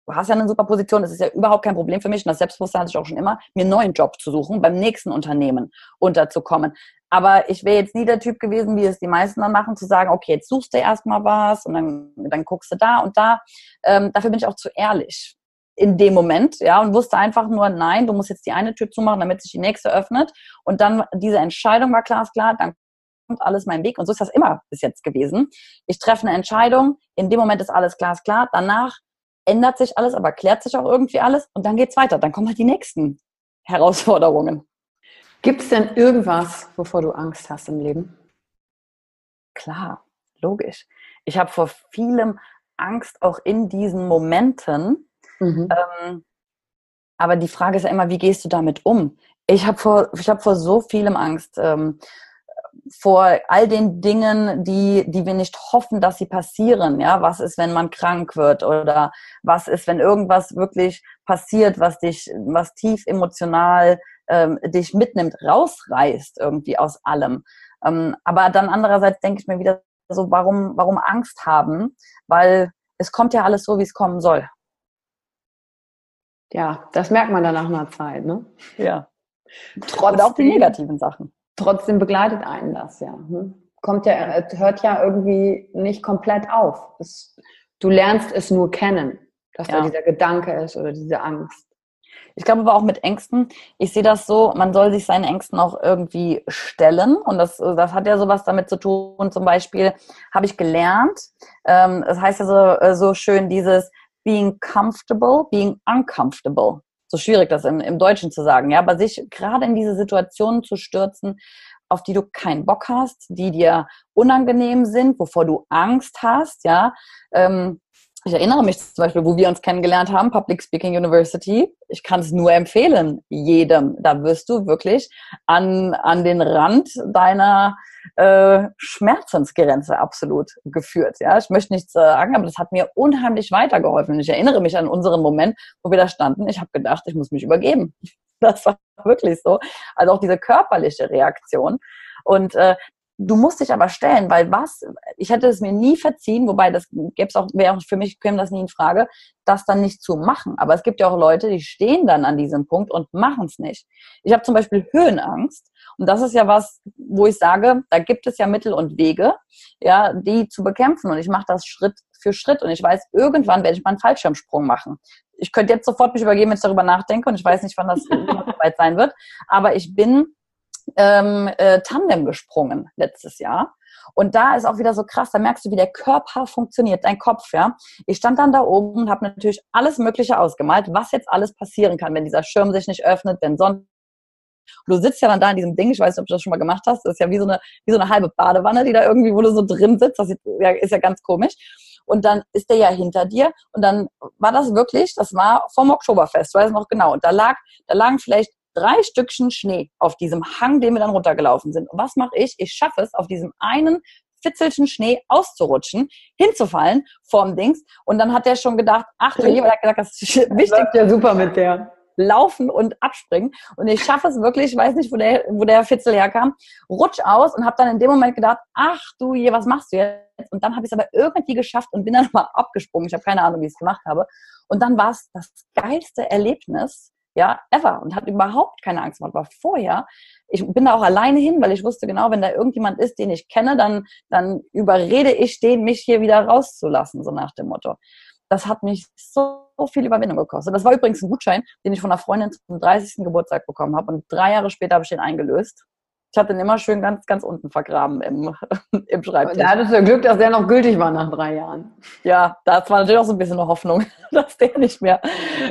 hast ja eine super Position, das ist ja überhaupt kein Problem für mich und das Selbstbewusstsein hatte ich auch schon immer, mir einen neuen Job zu suchen, beim nächsten Unternehmen unterzukommen. Aber ich wäre jetzt nie der Typ gewesen, wie es die meisten dann machen, zu sagen, okay, jetzt suchst du erstmal was und dann, dann guckst du da und da. Ähm, dafür bin ich auch zu ehrlich in dem Moment, ja, und wusste einfach nur, nein, du musst jetzt die eine Tür zumachen, damit sich die nächste öffnet. Und dann diese Entscheidung war glasklar, dann kommt alles mein Weg. Und so ist das immer bis jetzt gewesen. Ich treffe eine Entscheidung, in dem Moment ist alles glasklar, danach ändert sich alles, aber klärt sich auch irgendwie alles und dann geht's weiter. Dann kommen halt die nächsten Herausforderungen. Gibt es denn irgendwas, wovor du Angst hast im Leben? Klar, logisch. Ich habe vor vielem Angst auch in diesen Momenten, Mhm. Ähm, aber die Frage ist ja immer, wie gehst du damit um? Ich habe vor, ich hab vor so vielem Angst. Ähm, vor all den Dingen, die, die wir nicht hoffen, dass sie passieren. Ja, was ist, wenn man krank wird oder was ist, wenn irgendwas wirklich passiert, was dich, was tief emotional ähm, dich mitnimmt, rausreißt irgendwie aus allem. Ähm, aber dann andererseits denke ich mir wieder so, warum, warum Angst haben? Weil es kommt ja alles so, wie es kommen soll. Ja, das merkt man dann nach einer Zeit, ne? Ja. Trotzdem, auch die negativen Sachen. Trotzdem begleitet einen das, ja. Hm? Kommt ja, hört ja irgendwie nicht komplett auf. Es, du lernst es nur kennen, dass ja. da dieser Gedanke ist oder diese Angst. Ich glaube aber auch mit Ängsten, ich sehe das so, man soll sich seinen Ängsten auch irgendwie stellen. Und das, das hat ja sowas damit zu tun. Zum Beispiel habe ich gelernt, ähm, das heißt ja so, äh, so schön dieses, being comfortable, being uncomfortable. So schwierig das im, im Deutschen zu sagen, ja, aber sich gerade in diese Situationen zu stürzen, auf die du keinen Bock hast, die dir unangenehm sind, wovor du Angst hast, ja. Ähm, ich erinnere mich zum Beispiel, wo wir uns kennengelernt haben, Public Speaking University. Ich kann es nur empfehlen, jedem. Da wirst du wirklich an, an den Rand deiner äh, Schmerzensgrenze absolut geführt. Ja, ich möchte nichts sagen, aber das hat mir unheimlich weitergeholfen. Ich erinnere mich an unseren Moment, wo wir da standen. Ich habe gedacht, ich muss mich übergeben. Das war wirklich so. Also auch diese körperliche Reaktion. Und äh, Du musst dich aber stellen, weil was, ich hätte es mir nie verziehen, wobei das gäbe es auch, wäre auch für mich, käme das nie in Frage, das dann nicht zu machen. Aber es gibt ja auch Leute, die stehen dann an diesem Punkt und machen es nicht. Ich habe zum Beispiel Höhenangst und das ist ja was, wo ich sage, da gibt es ja Mittel und Wege, ja, die zu bekämpfen und ich mache das Schritt für Schritt und ich weiß, irgendwann werde ich mal einen Fallschirmsprung machen. Ich könnte jetzt sofort mich übergeben, wenn ich darüber nachdenke und ich weiß nicht, wann das soweit sein wird, aber ich bin ähm, äh, Tandem gesprungen letztes Jahr. Und da ist auch wieder so krass, da merkst du, wie der Körper funktioniert, dein Kopf, ja. Ich stand dann da oben und habe natürlich alles Mögliche ausgemalt, was jetzt alles passieren kann, wenn dieser Schirm sich nicht öffnet, wenn Sonne du sitzt ja dann da in diesem Ding, ich weiß nicht, ob du das schon mal gemacht hast, das ist ja wie so eine, wie so eine halbe Badewanne, die da irgendwie, wo du so drin sitzt, das ist ja, ist ja ganz komisch. Und dann ist der ja hinter dir und dann war das wirklich, das war vom Oktoberfest, weiß noch genau. Und da lag, da lagen vielleicht drei Stückchen Schnee auf diesem Hang, den wir dann runtergelaufen sind. Und was mache ich? Ich schaffe es, auf diesem einen Fitzelchen Schnee auszurutschen, hinzufallen vorm Dings. Und dann hat der schon gedacht, ach du lieber, er hat gesagt, das ist wichtig. Das ja super mit der. Laufen und abspringen. Und ich schaffe es wirklich, ich weiß nicht, wo der, wo der Fitzel herkam, rutsch aus und habe dann in dem Moment gedacht, ach du je, was machst du jetzt? Und dann habe ich es aber irgendwie geschafft und bin dann mal abgesprungen. Ich habe keine Ahnung, wie ich es gemacht habe. Und dann war es das geilste Erlebnis, ja, ever und hat überhaupt keine Angst gemacht. Aber vorher, ich bin da auch alleine hin, weil ich wusste genau, wenn da irgendjemand ist, den ich kenne, dann, dann überrede ich den, mich hier wieder rauszulassen, so nach dem Motto. Das hat mich so viel Überwindung gekostet. Das war übrigens ein Gutschein, den ich von einer Freundin zum 30. Geburtstag bekommen habe und drei Jahre später habe ich den eingelöst. Ich hatte den immer schön ganz, ganz unten vergraben im, im Schreibtisch. Da hattest du Glück, dass der noch gültig war nach drei Jahren. Ja, das war natürlich auch so ein bisschen eine Hoffnung, dass der nicht mehr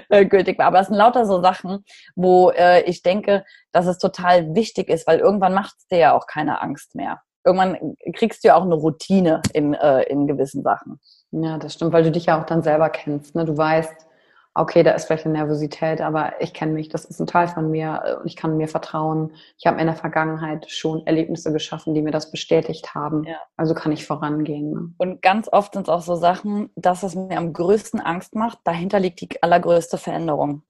äh, gültig war. Aber es sind lauter so Sachen, wo äh, ich denke, dass es total wichtig ist, weil irgendwann macht es dir ja auch keine Angst mehr. irgendwann kriegst du ja auch eine Routine in, äh, in gewissen Sachen. Ja, das stimmt, weil du dich ja auch dann selber kennst. Ne? Du weißt, okay, da ist vielleicht eine Nervosität, aber ich kenne mich, das ist ein Teil von mir äh, und ich kann mir vertrauen. Ich habe in der Vergangenheit schon Erlebnisse geschaffen, die mir das bestätigt haben. Ja. Also kann ich vorangehen. Ne? Und ganz oft sind es auch so Sachen, dass es mir am größten Angst macht, dahinter liegt die allergrößte Veränderung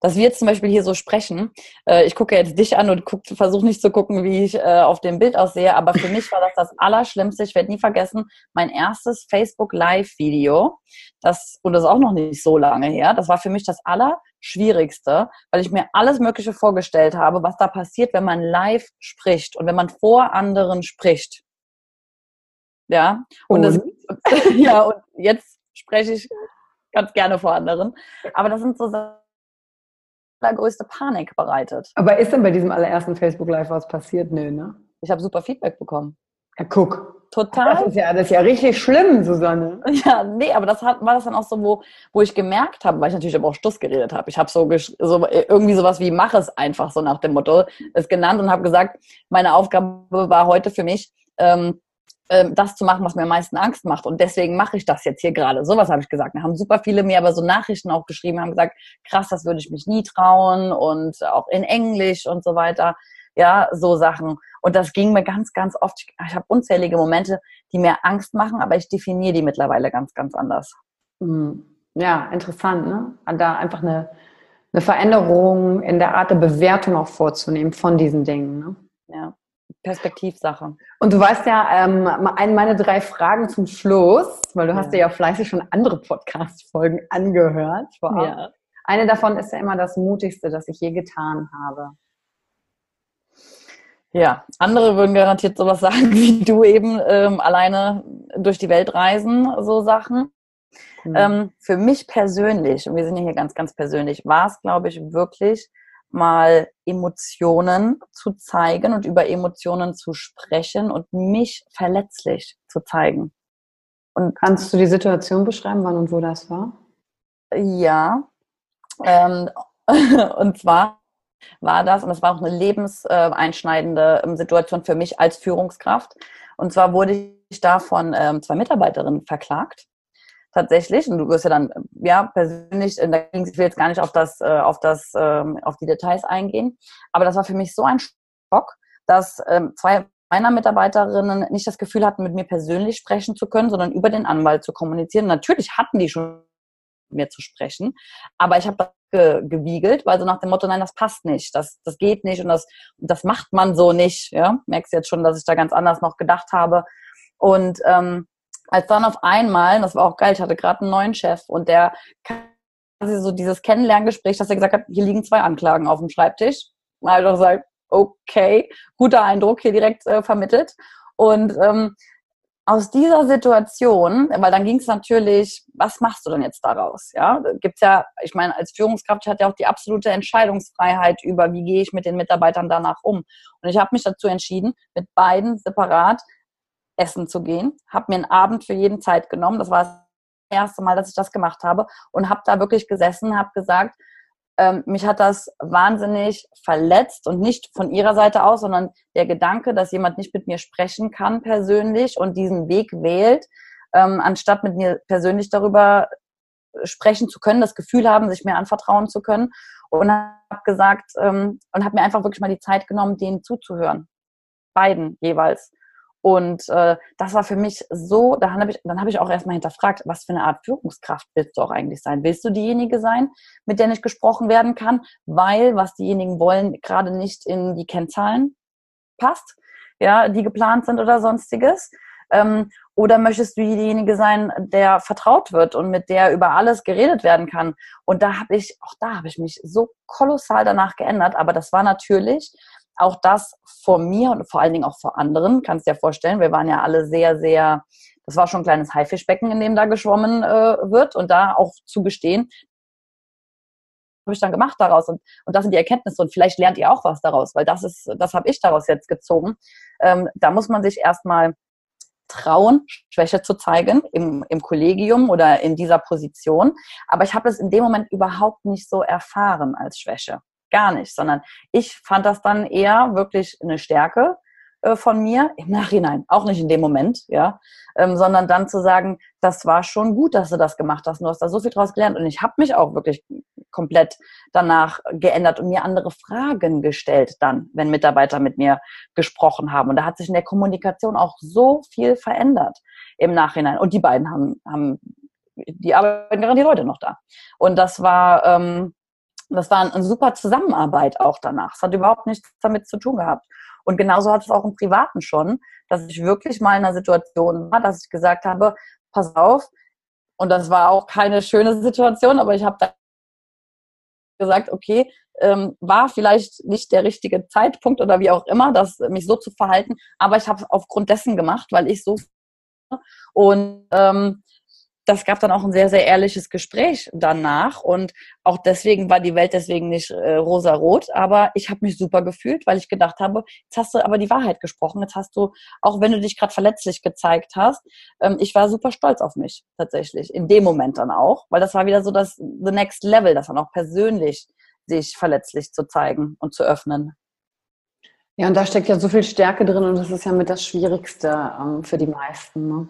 dass wir jetzt zum Beispiel hier so sprechen. Äh, ich gucke jetzt dich an und versuche nicht zu gucken, wie ich äh, auf dem Bild aussehe, aber für mich war das das Allerschlimmste. Ich werde nie vergessen, mein erstes Facebook Live-Video, das, und das ist auch noch nicht so lange her, das war für mich das Allerschwierigste, weil ich mir alles Mögliche vorgestellt habe, was da passiert, wenn man live spricht und wenn man vor anderen spricht. Ja, und, und? Das, ja, und jetzt spreche ich ganz gerne vor anderen. Aber das sind so Sachen, allergrößte Panik bereitet. Aber ist denn bei diesem allerersten Facebook Live was passiert? Nö, ne? Ich habe super Feedback bekommen. Ja, guck. Total. Das ist ja, das ist ja richtig schlimm, Susanne. Ja, nee, aber das hat, war das dann auch so, wo, wo ich gemerkt habe, weil ich natürlich aber auch Stuss geredet habe. Ich habe so, so irgendwie sowas wie mach es einfach so nach dem Motto es genannt und habe gesagt, meine Aufgabe war heute für mich, ähm, ähm, das zu machen, was mir am meisten Angst macht. Und deswegen mache ich das jetzt hier gerade. Sowas habe ich gesagt. Da haben super viele mir aber so Nachrichten auch geschrieben, haben gesagt, krass, das würde ich mich nie trauen und auch in Englisch und so weiter. Ja, so Sachen. Und das ging mir ganz, ganz oft. Ich habe unzählige Momente, die mir Angst machen, aber ich definiere die mittlerweile ganz, ganz anders. Mhm. Ja, interessant, ne? Da einfach eine, eine Veränderung in der Art der Bewertung auch vorzunehmen von diesen Dingen. Ne? Ja. Perspektivsache. Und du weißt ja, ähm, meine drei Fragen zum Schluss, weil du ja. hast dir ja fleißig schon andere Podcast-Folgen angehört. Ja. Eine davon ist ja immer das Mutigste, das ich je getan habe. Ja, andere würden garantiert sowas sagen wie du eben ähm, alleine durch die Welt reisen, so Sachen. Mhm. Ähm, für mich persönlich, und wir sind ja hier ganz, ganz persönlich, war es, glaube ich, wirklich mal Emotionen zu zeigen und über Emotionen zu sprechen und mich verletzlich zu zeigen. Und kannst du die Situation beschreiben, wann und wo das war? Ja. Ähm, und zwar war das, und das war auch eine lebenseinschneidende ähm, Situation für mich als Führungskraft. Und zwar wurde ich da von ähm, zwei Mitarbeiterinnen verklagt tatsächlich. Und du wirst ja dann, ja, persönlich, äh, da ging es jetzt gar nicht auf das, äh, auf das, ähm, auf die Details eingehen. Aber das war für mich so ein Schock, dass ähm, zwei meiner Mitarbeiterinnen nicht das Gefühl hatten, mit mir persönlich sprechen zu können, sondern über den Anwalt zu kommunizieren. Natürlich hatten die schon mit mir zu sprechen, aber ich habe das ge gewiegelt, weil so nach dem Motto, nein, das passt nicht, das, das geht nicht und das, das macht man so nicht. Ja? Merkst jetzt schon, dass ich da ganz anders noch gedacht habe. Und ähm, als dann auf einmal, das war auch geil, ich hatte gerade einen neuen Chef und der quasi so dieses Kennenlerngespräch, dass er gesagt hat, hier liegen zwei Anklagen auf dem Schreibtisch. Mal doch gesagt, okay, guter Eindruck hier direkt äh, vermittelt. Und ähm, aus dieser Situation, weil dann ging es natürlich, was machst du denn jetzt daraus? Ja, gibt's ja, ich meine, als Führungskraft hat ja auch die absolute Entscheidungsfreiheit über, wie gehe ich mit den Mitarbeitern danach um. Und ich habe mich dazu entschieden, mit beiden separat essen zu gehen, habe mir einen Abend für jeden Zeit genommen. Das war das erste Mal, dass ich das gemacht habe und habe da wirklich gesessen, habe gesagt, ähm, mich hat das wahnsinnig verletzt und nicht von ihrer Seite aus, sondern der Gedanke, dass jemand nicht mit mir sprechen kann persönlich und diesen Weg wählt, ähm, anstatt mit mir persönlich darüber sprechen zu können, das Gefühl haben, sich mir anvertrauen zu können. Und habe gesagt ähm, und habe mir einfach wirklich mal die Zeit genommen, denen zuzuhören. Beiden jeweils. Und äh, das war für mich so, da hab ich, dann habe ich auch erstmal hinterfragt, was für eine Art Führungskraft willst du auch eigentlich sein? Willst du diejenige sein, mit der nicht gesprochen werden kann, weil was diejenigen wollen, gerade nicht in die Kennzahlen passt, ja, die geplant sind oder sonstiges? Ähm, oder möchtest du diejenige sein, der vertraut wird und mit der über alles geredet werden kann? Und da habe ich, auch da habe ich mich so kolossal danach geändert. Aber das war natürlich auch das vor mir und vor allen Dingen auch vor anderen, kannst dir vorstellen, wir waren ja alle sehr, sehr, das war schon ein kleines Haifischbecken, in dem da geschwommen äh, wird und da auch zu gestehen, habe ich dann gemacht daraus und, und das sind die Erkenntnisse und vielleicht lernt ihr auch was daraus, weil das ist, das habe ich daraus jetzt gezogen. Ähm, da muss man sich erstmal trauen, Schwäche zu zeigen im, im Kollegium oder in dieser Position. Aber ich habe es in dem Moment überhaupt nicht so erfahren als Schwäche gar nicht, sondern ich fand das dann eher wirklich eine Stärke, äh, von mir im Nachhinein, auch nicht in dem Moment, ja, ähm, sondern dann zu sagen, das war schon gut, dass du das gemacht hast. Du hast da so viel draus gelernt und ich habe mich auch wirklich komplett danach geändert und mir andere Fragen gestellt dann, wenn Mitarbeiter mit mir gesprochen haben. Und da hat sich in der Kommunikation auch so viel verändert im Nachhinein. Und die beiden haben, haben die arbeiten gerade die Leute noch da. Und das war, ähm, das war eine super Zusammenarbeit auch danach. Es hat überhaupt nichts damit zu tun gehabt. Und genauso hat es auch im Privaten schon, dass ich wirklich mal in einer Situation war, dass ich gesagt habe, pass auf, und das war auch keine schöne Situation, aber ich habe da gesagt, okay, ähm, war vielleicht nicht der richtige Zeitpunkt oder wie auch immer, das mich so zu verhalten, aber ich habe es aufgrund dessen gemacht, weil ich so und ähm, das gab dann auch ein sehr, sehr ehrliches Gespräch danach. Und auch deswegen war die Welt deswegen nicht äh, rosa-rot. Aber ich habe mich super gefühlt, weil ich gedacht habe, jetzt hast du aber die Wahrheit gesprochen. Jetzt hast du, auch wenn du dich gerade verletzlich gezeigt hast, ähm, ich war super stolz auf mich tatsächlich. In dem Moment dann auch. Weil das war wieder so das The Next Level, das dann auch persönlich sich verletzlich zu zeigen und zu öffnen. Ja, und da steckt ja so viel Stärke drin und das ist ja mit das Schwierigste ähm, für die meisten. Ne?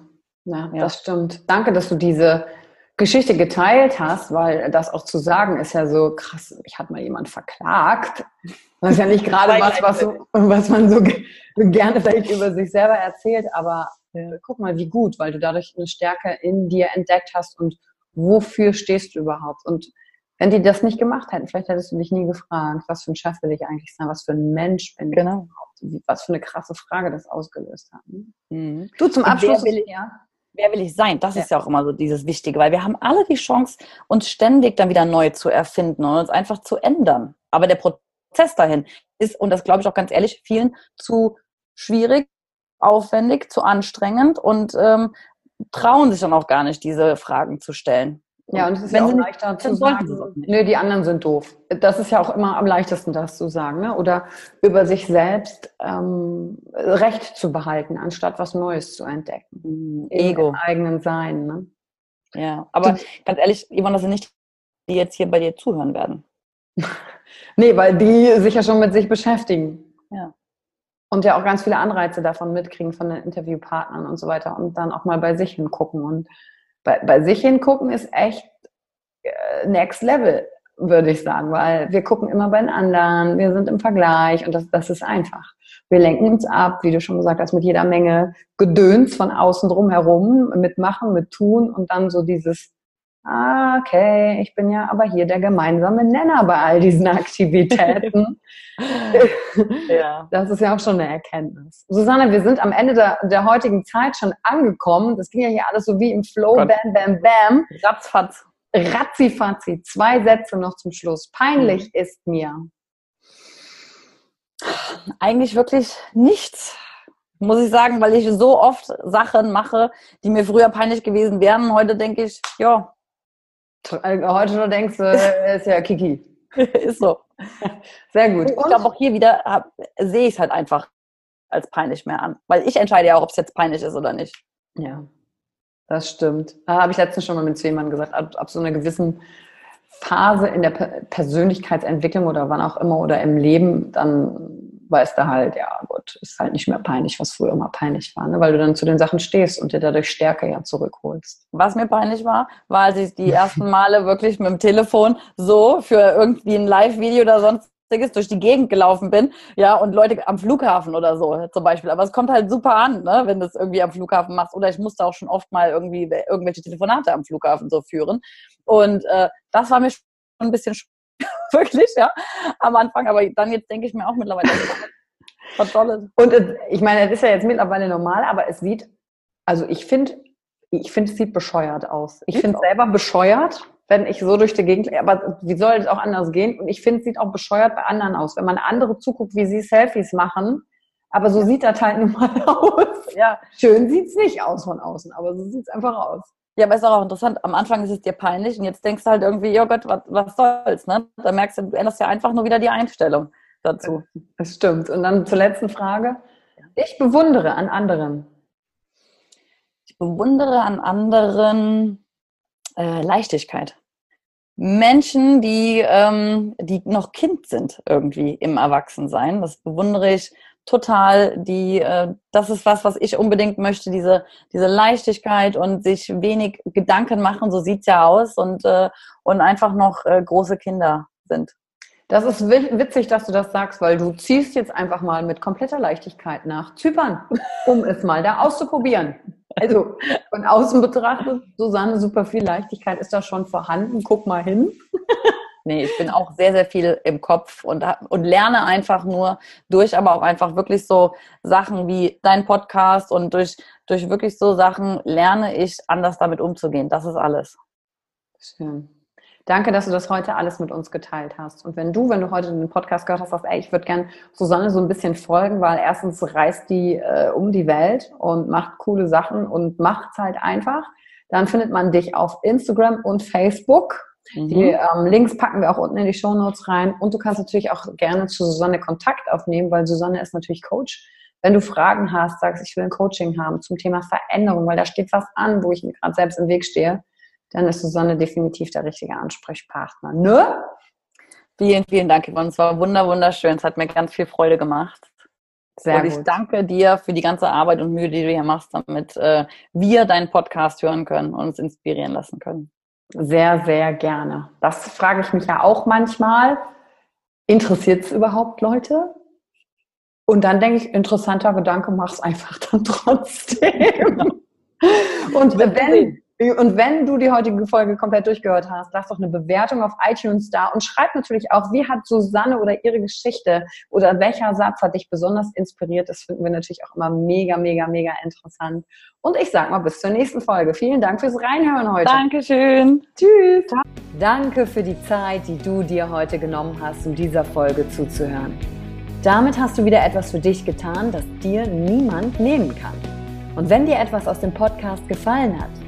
Ja, ja, das stimmt. Danke, dass du diese Geschichte geteilt hast, weil das auch zu sagen ist ja so krass. Ich hatte mal jemand verklagt. Das ist ja nicht gerade was, was, was man so gerne vielleicht über sich selber erzählt, aber äh, guck mal, wie gut, weil du dadurch eine Stärke in dir entdeckt hast und wofür stehst du überhaupt? Und wenn die das nicht gemacht hätten, vielleicht hättest du dich nie gefragt, was für ein Chef will ich eigentlich sein, was für ein Mensch bin genau. ich überhaupt, was für eine krasse Frage das ausgelöst hat. Ne? Mhm. Du zum Abschluss, will, ja wer will ich sein? Das ja. ist ja auch immer so dieses Wichtige, weil wir haben alle die Chance, uns ständig dann wieder neu zu erfinden und uns einfach zu ändern. Aber der Prozess dahin ist, und das glaube ich auch ganz ehrlich, vielen zu schwierig, aufwendig, zu anstrengend und ähm, trauen sich dann auch gar nicht, diese Fragen zu stellen. Ja, und es ist ja auch leichter zu sagen, nö, die anderen sind doof. Das ist ja auch immer am leichtesten, das zu sagen. Ne? Oder über sich selbst ähm, Recht zu behalten, anstatt was Neues zu entdecken. Mhm. Ego. Im eigenen Sein. Ne? Ja, aber die, ganz ehrlich, Yvonne, das sind nicht die jetzt hier bei dir zuhören werden. nee, weil die sich ja schon mit sich beschäftigen. Ja. Und ja auch ganz viele Anreize davon mitkriegen von den Interviewpartnern und so weiter und dann auch mal bei sich hingucken und bei, bei sich hingucken ist echt äh, next level, würde ich sagen, weil wir gucken immer bei den anderen, wir sind im Vergleich und das, das ist einfach. Wir lenken uns ab, wie du schon gesagt hast, mit jeder Menge Gedöns von außen drum herum, mitmachen, mit tun und dann so dieses ah, okay, ich bin ja aber hier der gemeinsame Nenner bei all diesen Aktivitäten. ja. Das ist ja auch schon eine Erkenntnis. Susanne, wir sind am Ende der, der heutigen Zeit schon angekommen. Das ging ja hier alles so wie im Flow, Gott. bam, bam, bam. Ratzfatz. Ratzifatzi. Zwei Sätze noch zum Schluss. Peinlich mhm. ist mir. Eigentlich wirklich nichts muss ich sagen, weil ich so oft Sachen mache, die mir früher peinlich gewesen wären. Heute denke ich, ja, heute nur denkst du, ist ja Kiki. ist so. Sehr gut. Ich glaube, auch hier wieder sehe ich es halt einfach als peinlich mehr an. Weil ich entscheide ja auch, ob es jetzt peinlich ist oder nicht. Ja, das stimmt. Da habe ich letztens schon mal mit jemandem gesagt, ab, ab so einer gewissen Phase in der Persönlichkeitsentwicklung oder wann auch immer oder im Leben, dann weißt du halt, ja gut, ist halt nicht mehr peinlich, was früher mal peinlich war, ne? weil du dann zu den Sachen stehst und dir dadurch Stärke ja zurückholst. Was mir peinlich war, war, als ich die ersten Male wirklich mit dem Telefon so für irgendwie ein Live-Video oder sonstiges durch die Gegend gelaufen bin, ja, und Leute am Flughafen oder so zum Beispiel. Aber es kommt halt super an, ne, wenn du es irgendwie am Flughafen machst. Oder ich musste auch schon oft mal irgendwie irgendwelche Telefonate am Flughafen so führen. Und äh, das war mir schon ein bisschen wirklich, ja, am Anfang. Aber dann jetzt denke ich mir auch mittlerweile, was Tolles. Und ich meine, es ist ja jetzt mittlerweile normal, aber es sieht, also ich finde, ich finde, es sieht bescheuert aus. Ich finde es selber bescheuert, wenn ich so durch die Gegend, aber wie soll es auch anders gehen? Und ich finde, es sieht auch bescheuert bei anderen aus. Wenn man andere zuguckt, wie sie Selfies machen, aber so sieht das halt nun mal aus. Ja. Schön sieht es nicht aus von außen, aber so sieht es einfach aus. Ja, aber ist auch interessant. Am Anfang ist es dir peinlich und jetzt denkst du halt irgendwie, ja Gott, was, was soll's, ne? Da merkst du, du änderst ja einfach nur wieder die Einstellung dazu. Das stimmt. Und dann zur letzten Frage. Ich bewundere an anderen. Ich bewundere an anderen äh, Leichtigkeit. Menschen, die, ähm, die noch Kind sind irgendwie im Erwachsensein. Das bewundere ich total. Die, äh, das ist was, was ich unbedingt möchte, diese, diese Leichtigkeit und sich wenig Gedanken machen, so sieht's ja aus und, äh, und einfach noch äh, große Kinder sind. Das ist witzig, dass du das sagst, weil du ziehst jetzt einfach mal mit kompletter Leichtigkeit nach Zypern, um es mal da auszuprobieren. Also von außen betrachtet, Susanne, super viel Leichtigkeit ist da schon vorhanden. Guck mal hin. Nee, ich bin auch sehr, sehr viel im Kopf und, und lerne einfach nur durch, aber auch einfach wirklich so Sachen wie dein Podcast und durch, durch wirklich so Sachen lerne ich anders damit umzugehen. Das ist alles. Schön. Danke, dass du das heute alles mit uns geteilt hast. Und wenn du, wenn du heute den Podcast gehört hast, sagst, ey, ich würde gern Susanne so ein bisschen folgen, weil erstens reist die äh, um die Welt und macht coole Sachen und macht's halt einfach, dann findet man dich auf Instagram und Facebook. Mhm. Die ähm, Links packen wir auch unten in die Show Notes rein. Und du kannst natürlich auch gerne zu Susanne Kontakt aufnehmen, weil Susanne ist natürlich Coach. Wenn du Fragen hast, sagst, ich will ein Coaching haben zum Thema Veränderung, weil da steht was an, wo ich mir gerade selbst im Weg stehe, dann ist Susanne definitiv der richtige Ansprechpartner. Ne? Vielen, vielen Dank, Yvonne. Es war wunder, wunderschön. Es hat mir ganz viel Freude gemacht. Sehr und ich gut. danke dir für die ganze Arbeit und Mühe, die du hier machst, damit äh, wir deinen Podcast hören können und uns inspirieren lassen können. Sehr, sehr gerne. Das frage ich mich ja auch manchmal. Interessiert es überhaupt Leute? Und dann denke ich, interessanter Gedanke, mach es einfach dann trotzdem. und wenn, und wenn du die heutige Folge komplett durchgehört hast, lass doch eine Bewertung auf iTunes da und schreib natürlich auch, wie hat Susanne oder ihre Geschichte oder welcher Satz hat dich besonders inspiriert. Das finden wir natürlich auch immer mega, mega, mega interessant. Und ich sag mal bis zur nächsten Folge. Vielen Dank fürs Reinhören heute. Dankeschön. Tschüss. Danke für die Zeit, die du dir heute genommen hast, um dieser Folge zuzuhören. Damit hast du wieder etwas für dich getan, das dir niemand nehmen kann. Und wenn dir etwas aus dem Podcast gefallen hat,